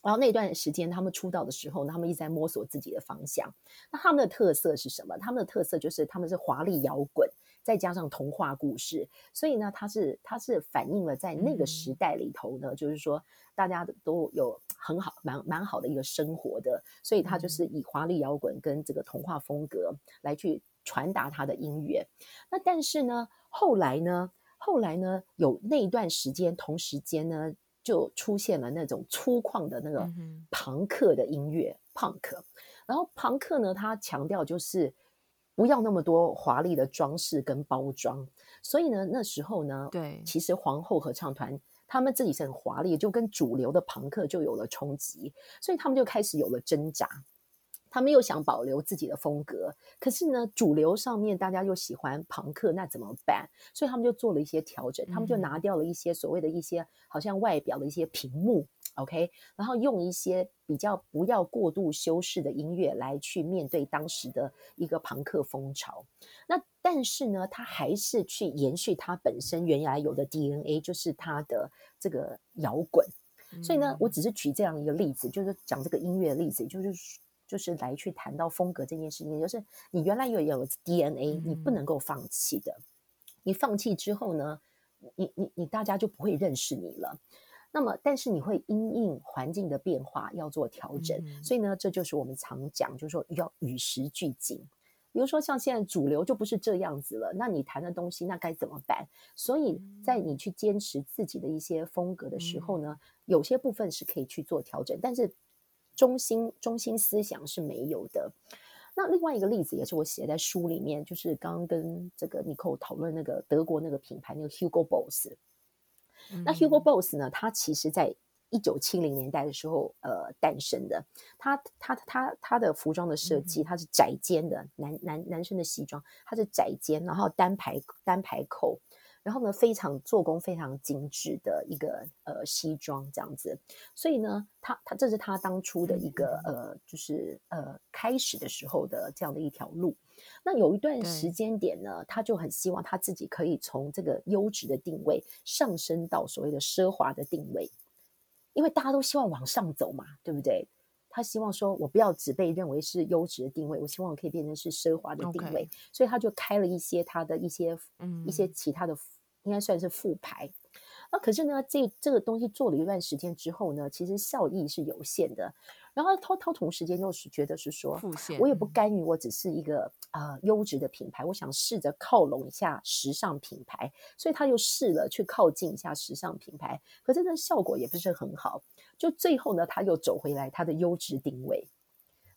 然后那段时间他们出道的时候，他们一直在摸索自己的方向。那他们的特色是什么？他们的特色就是他们是华丽摇滚。再加上童话故事，所以呢，它是它是反映了在那个时代里头呢，嗯、就是说大家都有很好蛮蛮好的一个生活的，所以它就是以华丽摇滚跟这个童话风格来去传达它的音乐。那但是呢，后来呢，后来呢，有那一段时间，同时间呢，就出现了那种粗犷的那个朋克的音乐，庞克、嗯。然后朋克呢，它强调就是。不要那么多华丽的装饰跟包装，所以呢，那时候呢，对，其实皇后合唱团他们自己是很华丽，就跟主流的朋克就有了冲击，所以他们就开始有了挣扎。他们又想保留自己的风格，可是呢，主流上面大家又喜欢朋克，那怎么办？所以他们就做了一些调整，他们就拿掉了一些所谓的一些好像外表的一些屏幕。OK，然后用一些比较不要过度修饰的音乐来去面对当时的一个朋克风潮。那但是呢，他还是去延续他本身原来有的 DNA，就是他的这个摇滚。所以呢，我只是举这样一个例子，就是讲这个音乐的例子，就是就是来去谈到风格这件事情，就是你原来有有 DNA，你不能够放弃的。你放弃之后呢，你你你大家就不会认识你了。那么，但是你会因应环境的变化要做调整，嗯、所以呢，这就是我们常讲，就是说要与时俱进。比如说像现在主流就不是这样子了，那你谈的东西那该怎么办？所以在你去坚持自己的一些风格的时候呢，有些部分是可以去做调整，但是中心中心思想是没有的。那另外一个例子也是我写在书里面，就是刚刚跟这个 Nicole 讨论那个德国那个品牌那个 Hugo Boss。那 Hugo Boss 呢，它其实在一九七零年代的时候，呃，诞生的。它它它它的服装的设计，它是窄肩的男男男生的西装，它是窄肩，然后单排单排扣。然后呢，非常做工非常精致的一个呃西装这样子，所以呢，他他这是他当初的一个呃，就是呃开始的时候的这样的一条路。那有一段时间点呢，他就很希望他自己可以从这个优质的定位上升到所谓的奢华的定位，因为大家都希望往上走嘛，对不对？他希望说，我不要只被认为是优质的定位，我希望我可以变成是奢华的定位.所以他就开了一些他的一些嗯一些其他的，应该算是副牌。那可是呢，这这个东西做了一段时间之后呢，其实效益是有限的。然后他他同时间又是觉得是说，我也不甘于我只是一个呃优质的品牌，我想试着靠拢一下时尚品牌，所以他又试了去靠近一下时尚品牌，可是那效果也不是很好。就最后呢，他又走回来他的优质定位，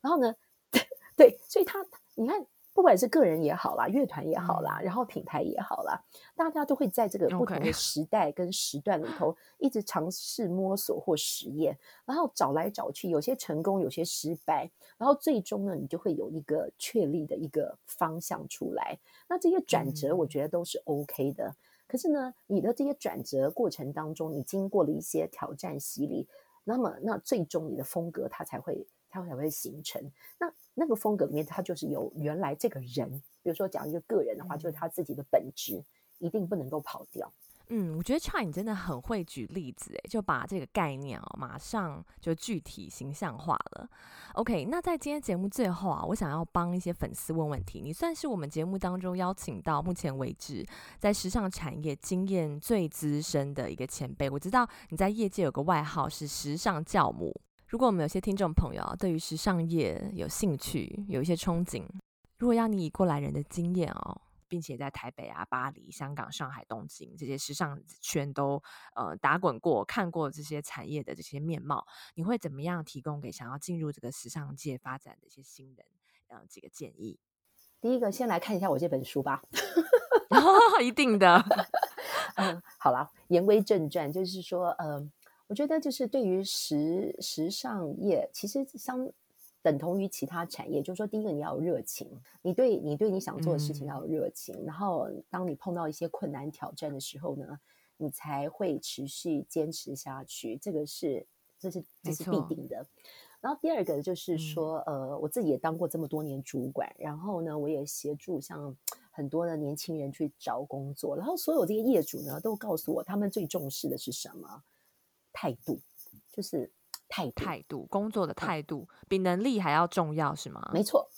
然后呢，对，所以他你看。不管是个人也好啦，乐团也好啦，然后品牌也好啦，大家都会在这个不同的时代跟时段里头一直尝试摸索或实验，然后找来找去，有些成功，有些失败，然后最终呢，你就会有一个确立的一个方向出来。那这些转折，我觉得都是 OK 的。可是呢，你的这些转折过程当中，你经过了一些挑战洗礼，那么那最终你的风格它才会。它才会形成。那那个风格里面，它就是有原来这个人，比如说讲一个个人的话，就是他自己的本质一定不能够跑掉。嗯，我觉得 Chai 你真的很会举例子，诶，就把这个概念哦，马上就具体形象化了。OK，那在今天节目最后啊，我想要帮一些粉丝问问题。你算是我们节目当中邀请到目前为止在时尚产业经验最资深的一个前辈。我知道你在业界有个外号是“时尚教母”。如果我们有些听众朋友啊，对于时尚业有兴趣，有一些憧憬，如果要你以过来人的经验哦，并且在台北啊、巴黎、香港、上海、东京这些时尚圈都呃打滚过，看过这些产业的这些面貌，你会怎么样提供给想要进入这个时尚界发展的一些新人呃几个建议？第一个，先来看一下我这本书吧。哦，一定的。嗯，好了，言归正传，就是说，嗯、呃。我觉得就是对于时时尚业，其实相等同于其他产业，就是说，第一个你要有热情，你对你对你想做的事情要有热情，嗯、然后当你碰到一些困难挑战的时候呢，你才会持续坚持下去，这个是这是这是必定的。然后第二个就是说，嗯、呃，我自己也当过这么多年主管，然后呢，我也协助像很多的年轻人去找工作，然后所有这些业主呢，都告诉我，他们最重视的是什么？态度就是态度，态度，工作的态度、嗯、比能力还要重要，是吗？没错，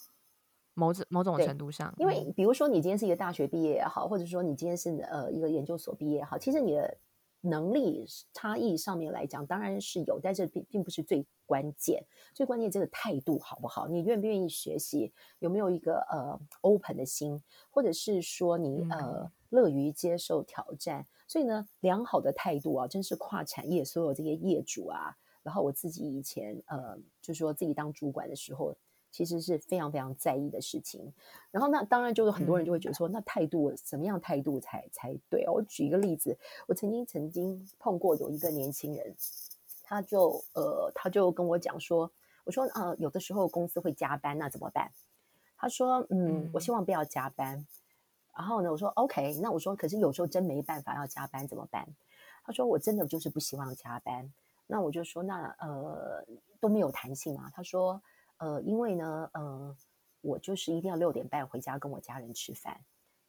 某种某种程度上，因为比如说你今天是一个大学毕业也好，或者说你今天是呃一个研究所毕业也好，其实你的能力差异上面来讲，当然是有，但是并并不是最关键。最关键这个态度好不好？你愿不愿意学习？有没有一个呃 open 的心？或者是说你呃乐于接受挑战？所以呢，良好的态度啊，真是跨产业所有这些业主啊，然后我自己以前呃，就说自己当主管的时候，其实是非常非常在意的事情。然后那当然就是很多人就会觉得说，嗯、那态度什么样态度才才对啊？我举一个例子，我曾经曾经碰过有一个年轻人，他就呃他就跟我讲说，我说啊、呃，有的时候公司会加班，那怎么办？他说嗯，嗯，我希望不要加班。然后呢，我说 OK，那我说可是有时候真没办法要加班怎么办？他说我真的就是不希望加班。那我就说那呃都没有弹性嘛。他说呃因为呢呃我就是一定要六点半回家跟我家人吃饭，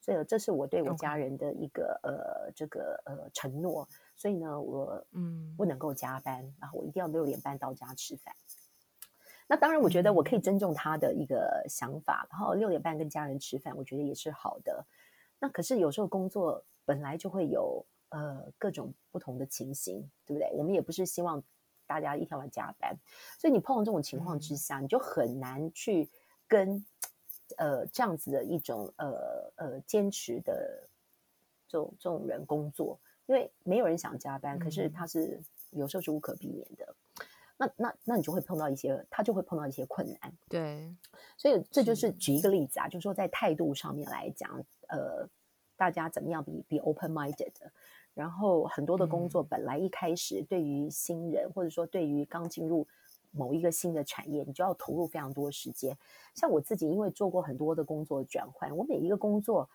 所以这是我对我家人的一个.呃这个呃承诺。所以呢我嗯不能够加班，嗯、然后我一定要六点半到家吃饭。那当然，我觉得我可以尊重他的一个想法，然后六点半跟家人吃饭，我觉得也是好的。那可是有时候工作本来就会有呃各种不同的情形，对不对？我们也不是希望大家一天晚加班，所以你碰到这种情况之下，你就很难去跟呃这样子的一种呃呃坚持的这种这种人工作，因为没有人想加班，可是他是有时候是无可避免的。那那那你就会碰到一些，他就会碰到一些困难。对，所以这就是举一个例子啊，是就是说在态度上面来讲，呃，大家怎么样 be be open minded 的。然后很多的工作本来一开始对于新人，嗯、或者说对于刚进入某一个新的产业，你就要投入非常多时间。像我自己，因为做过很多的工作转换，我每一个工作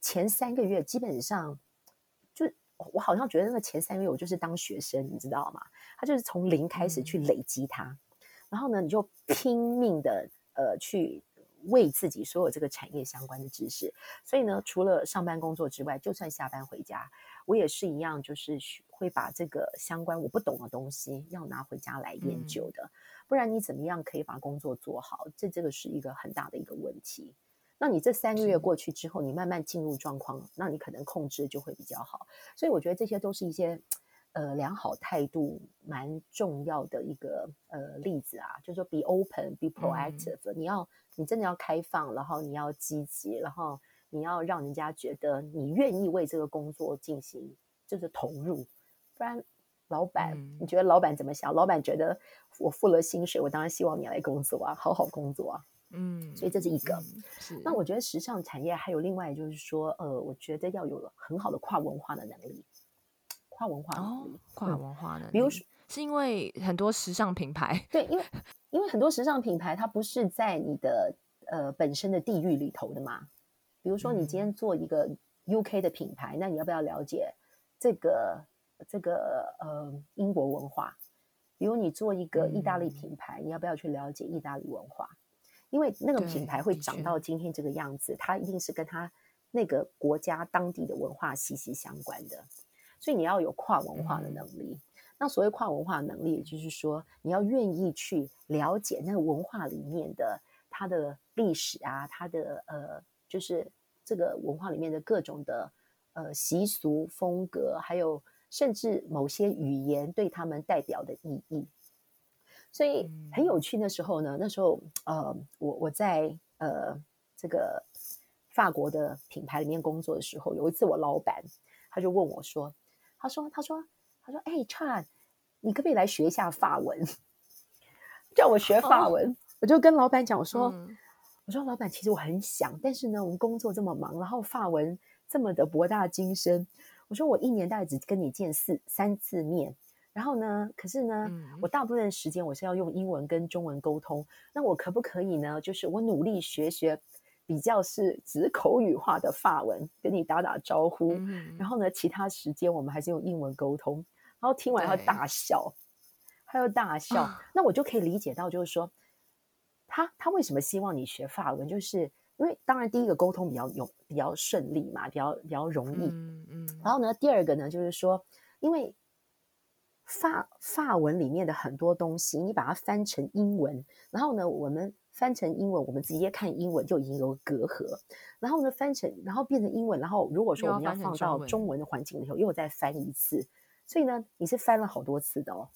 前三个月基本上就。我好像觉得那个前三个月我就是当学生，你知道吗？他就是从零开始去累积它，嗯、然后呢，你就拼命的呃去为自己所有这个产业相关的知识。所以呢，除了上班工作之外，就算下班回家，我也是一样，就是会把这个相关我不懂的东西要拿回家来研究的。嗯、不然你怎么样可以把工作做好？这这个是一个很大的一个问题。那你这三个月过去之后，你慢慢进入状况，那你可能控制就会比较好。所以我觉得这些都是一些呃良好态度蛮重要的一个呃例子啊，就是说 be open, be proactive，嗯，你要你真的要开放，然后你要积极，然后你要让人家觉得你愿意为这个工作进行就是投入，不然老板，嗯，你觉得老板怎么想？老板觉得我付了薪水，我当然希望你来工作啊，好好工作啊。嗯，所以这是一个。那我觉得时尚产业还有另外就是说，呃，我觉得要有很好的跨文化的能力。跨文化能力，哦、跨文化能力。比如说，是因为很多时尚品牌，对，因为因为很多时尚品牌它不是在你的呃本身的地域里头的嘛。比如说，你今天做一个 UK 的品牌，嗯、那你要不要了解这个这个呃英国文化？比如你做一个意大利品牌，嗯、你要不要去了解意大利文化？因为那个品牌会长到今天这个样子，它一定是跟它那个国家当地的文化息息相关的，所以你要有跨文化的能力。嗯、那所谓跨文化能力，也就是说你要愿意去了解那个文化里面的它的历史啊，它的呃，就是这个文化里面的各种的呃习俗风格，还有甚至某些语言对他们代表的意义。所以很有趣。那时候呢，那时候呃，我我在呃这个法国的品牌里面工作的时候，有一次我老板他就问我说：“他说他说他说，哎，Chan，你可不可以来学一下法文？叫我学法文。”我就跟老板讲我说：“嗯、我说老板，其实我很想，但是呢，我们工作这么忙，然后法文这么的博大精深，我说我一年大概只跟你见四三次面。”然后呢？可是呢，嗯、我大部分的时间我是要用英文跟中文沟通。那我可不可以呢？就是我努力学学比较是只口语化的法文，跟你打打招呼。嗯、然后呢，其他时间我们还是用英文沟通。然后听完他大笑，他又大笑。啊、那我就可以理解到，就是说他他为什么希望你学法文，就是因为当然第一个沟通比较有比较顺利嘛，比较比较容易。嗯嗯。然后呢，第二个呢，就是说因为。法法文里面的很多东西，你把它翻成英文，然后呢，我们翻成英文，我们直接看英文就已经有隔阂。然后呢，翻成然后变成英文，然后如果说我们要放到中文的环境里头，又再翻一次。所以呢，你是翻了好多次的哦，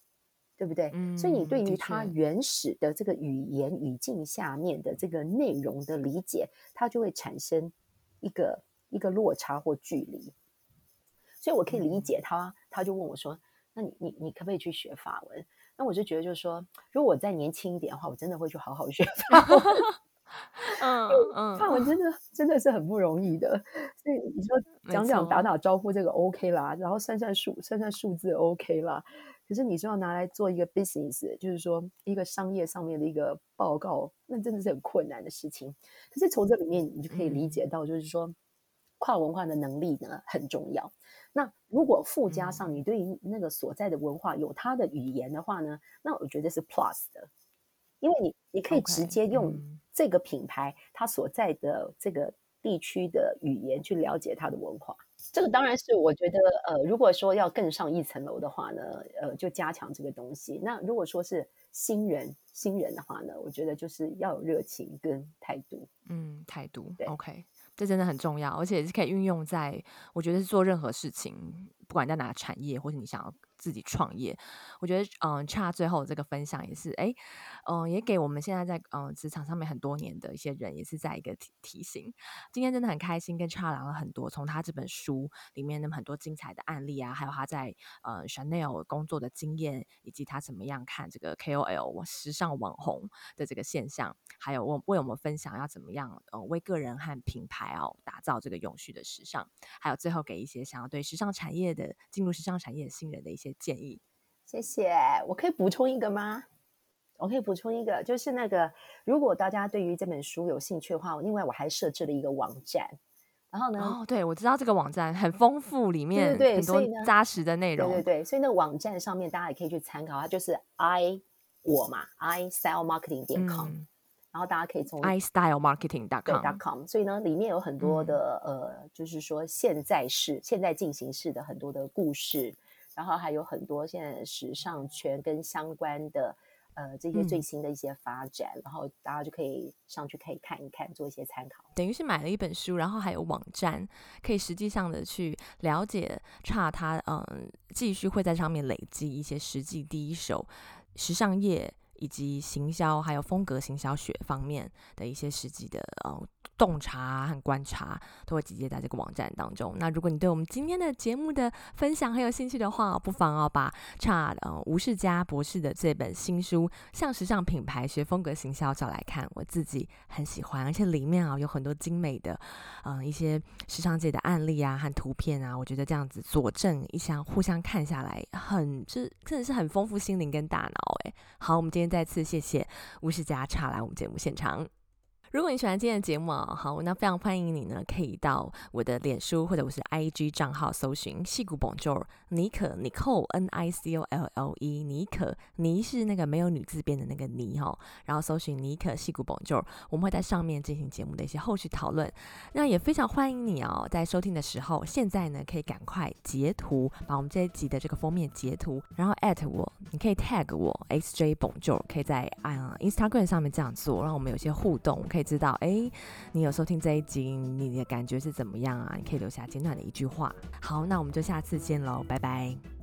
对不对？嗯，所以你对于它原始的这个语言语境下面的这个内容的理解，它就会产生一个一个落差或距离。所以我可以理解他，他就问我说。那你你你可不可以去学法文？那我就觉得就是说，如果我再年轻一点的话，我真的会去好好学 法文。嗯嗯，法文真的真的是很不容易的。所以你说讲讲打打招呼这个 OK 啦，然后算算数算算数字 OK 啦。可是你说要拿来做一个 business，就是说一个商业上面的一个报告，那真的是很困难的事情。可是从这里面你就可以理解到，就是说。嗯跨文化的能力呢很重要。那如果附加上你对于那个所在的文化有它的语言的话呢，那我觉得是 plus 的，因为你你可以直接用这个品牌它所在的这个地区的语言去了解它的文化。这个当然是我觉得呃，如果说要更上一层楼的话呢，呃，就加强这个东西。那如果说是新人新人的话呢，我觉得就是要有热情跟态度。嗯，态度对，OK。这真的很重要，而且是可以运用在我觉得是做任何事情，不管在哪个产业或者你想要自己创业。我觉得，嗯，Cha 最后这个分享也是，哎，嗯，也给我们现在在嗯职场上面很多年的一些人，也是在一个提提醒。今天真的很开心，跟 Cha 聊了很多，从他这本书里面那么很多精彩的案例啊，还有他在呃 Chanel 工作的经验，以及他怎么样看这个 KOL 时尚网红的这个现象，还有为为我们分享要怎么样呃为个人和品牌哦打造这个永续的时尚，还有最后给一些想要对时尚产业的进入时尚产业新人的一些建议。谢谢，我可以补充一个吗？我可以补充一个，就是那个，如果大家对于这本书有兴趣的话，另外我还设置了一个网站，然后呢，哦，对，我知道这个网站很丰富，里面很多扎实的内容，对对对，所以那个网站上面大家也可以去参考，它就是 i 我嘛，i style marketing 点 com，嗯，然后大家可以从 i style marketing 点 com 所以呢，里面有很多的、嗯、呃，就是说现在式、现在进行式的很多的故事。然后还有很多现在时尚圈跟相关的呃这些最新的一些发展，嗯，然后大家就可以上去可以看一看，做一些参考。等于是买了一本书，然后还有网站，可以实际上的去了解差它嗯，继续会在上面累积一些实际第一手时尚业以及行销还有风格行销学方面的一些实际的呃。洞察和观察都会集结在这个网站当中。那如果你对我们今天的节目的分享很有兴趣的话，不妨要把差呃吴世嘉博士的这本新书《向时尚品牌学风格行销》找来看，我自己很喜欢，而且里面啊有很多精美的嗯、一些时尚界的案例啊和图片啊，我觉得这样子佐证一下互相看下来很，很是真的是很丰富心灵跟大脑诶。好，我们今天再次谢谢吴世嘉差来我们节目现场。如果你喜欢今天的节目啊，好，那非常欢迎你呢，可以到我的脸书或者我是 IG 账号搜寻矽谷 Bonjour 妮可 Nicole N I C O L L E 妮可妮是那个没有女字边的那个妮哈，然后搜寻妮可矽谷 Bonjour，我们会在上面进行节目的一些后续讨论。那也非常欢迎你哦，在收听的时候，现在呢可以赶快截图，把我们这一集的这个封面截图，然后 at 我，你可以 tag 我 XJ 堡就可以在啊 Instagram 上面这样做，让我们有些互动，可以。知道哎，你有收听这一集，你的感觉是怎么样啊？你可以留下简短的一句话。好，那我们就下次见喽，拜拜。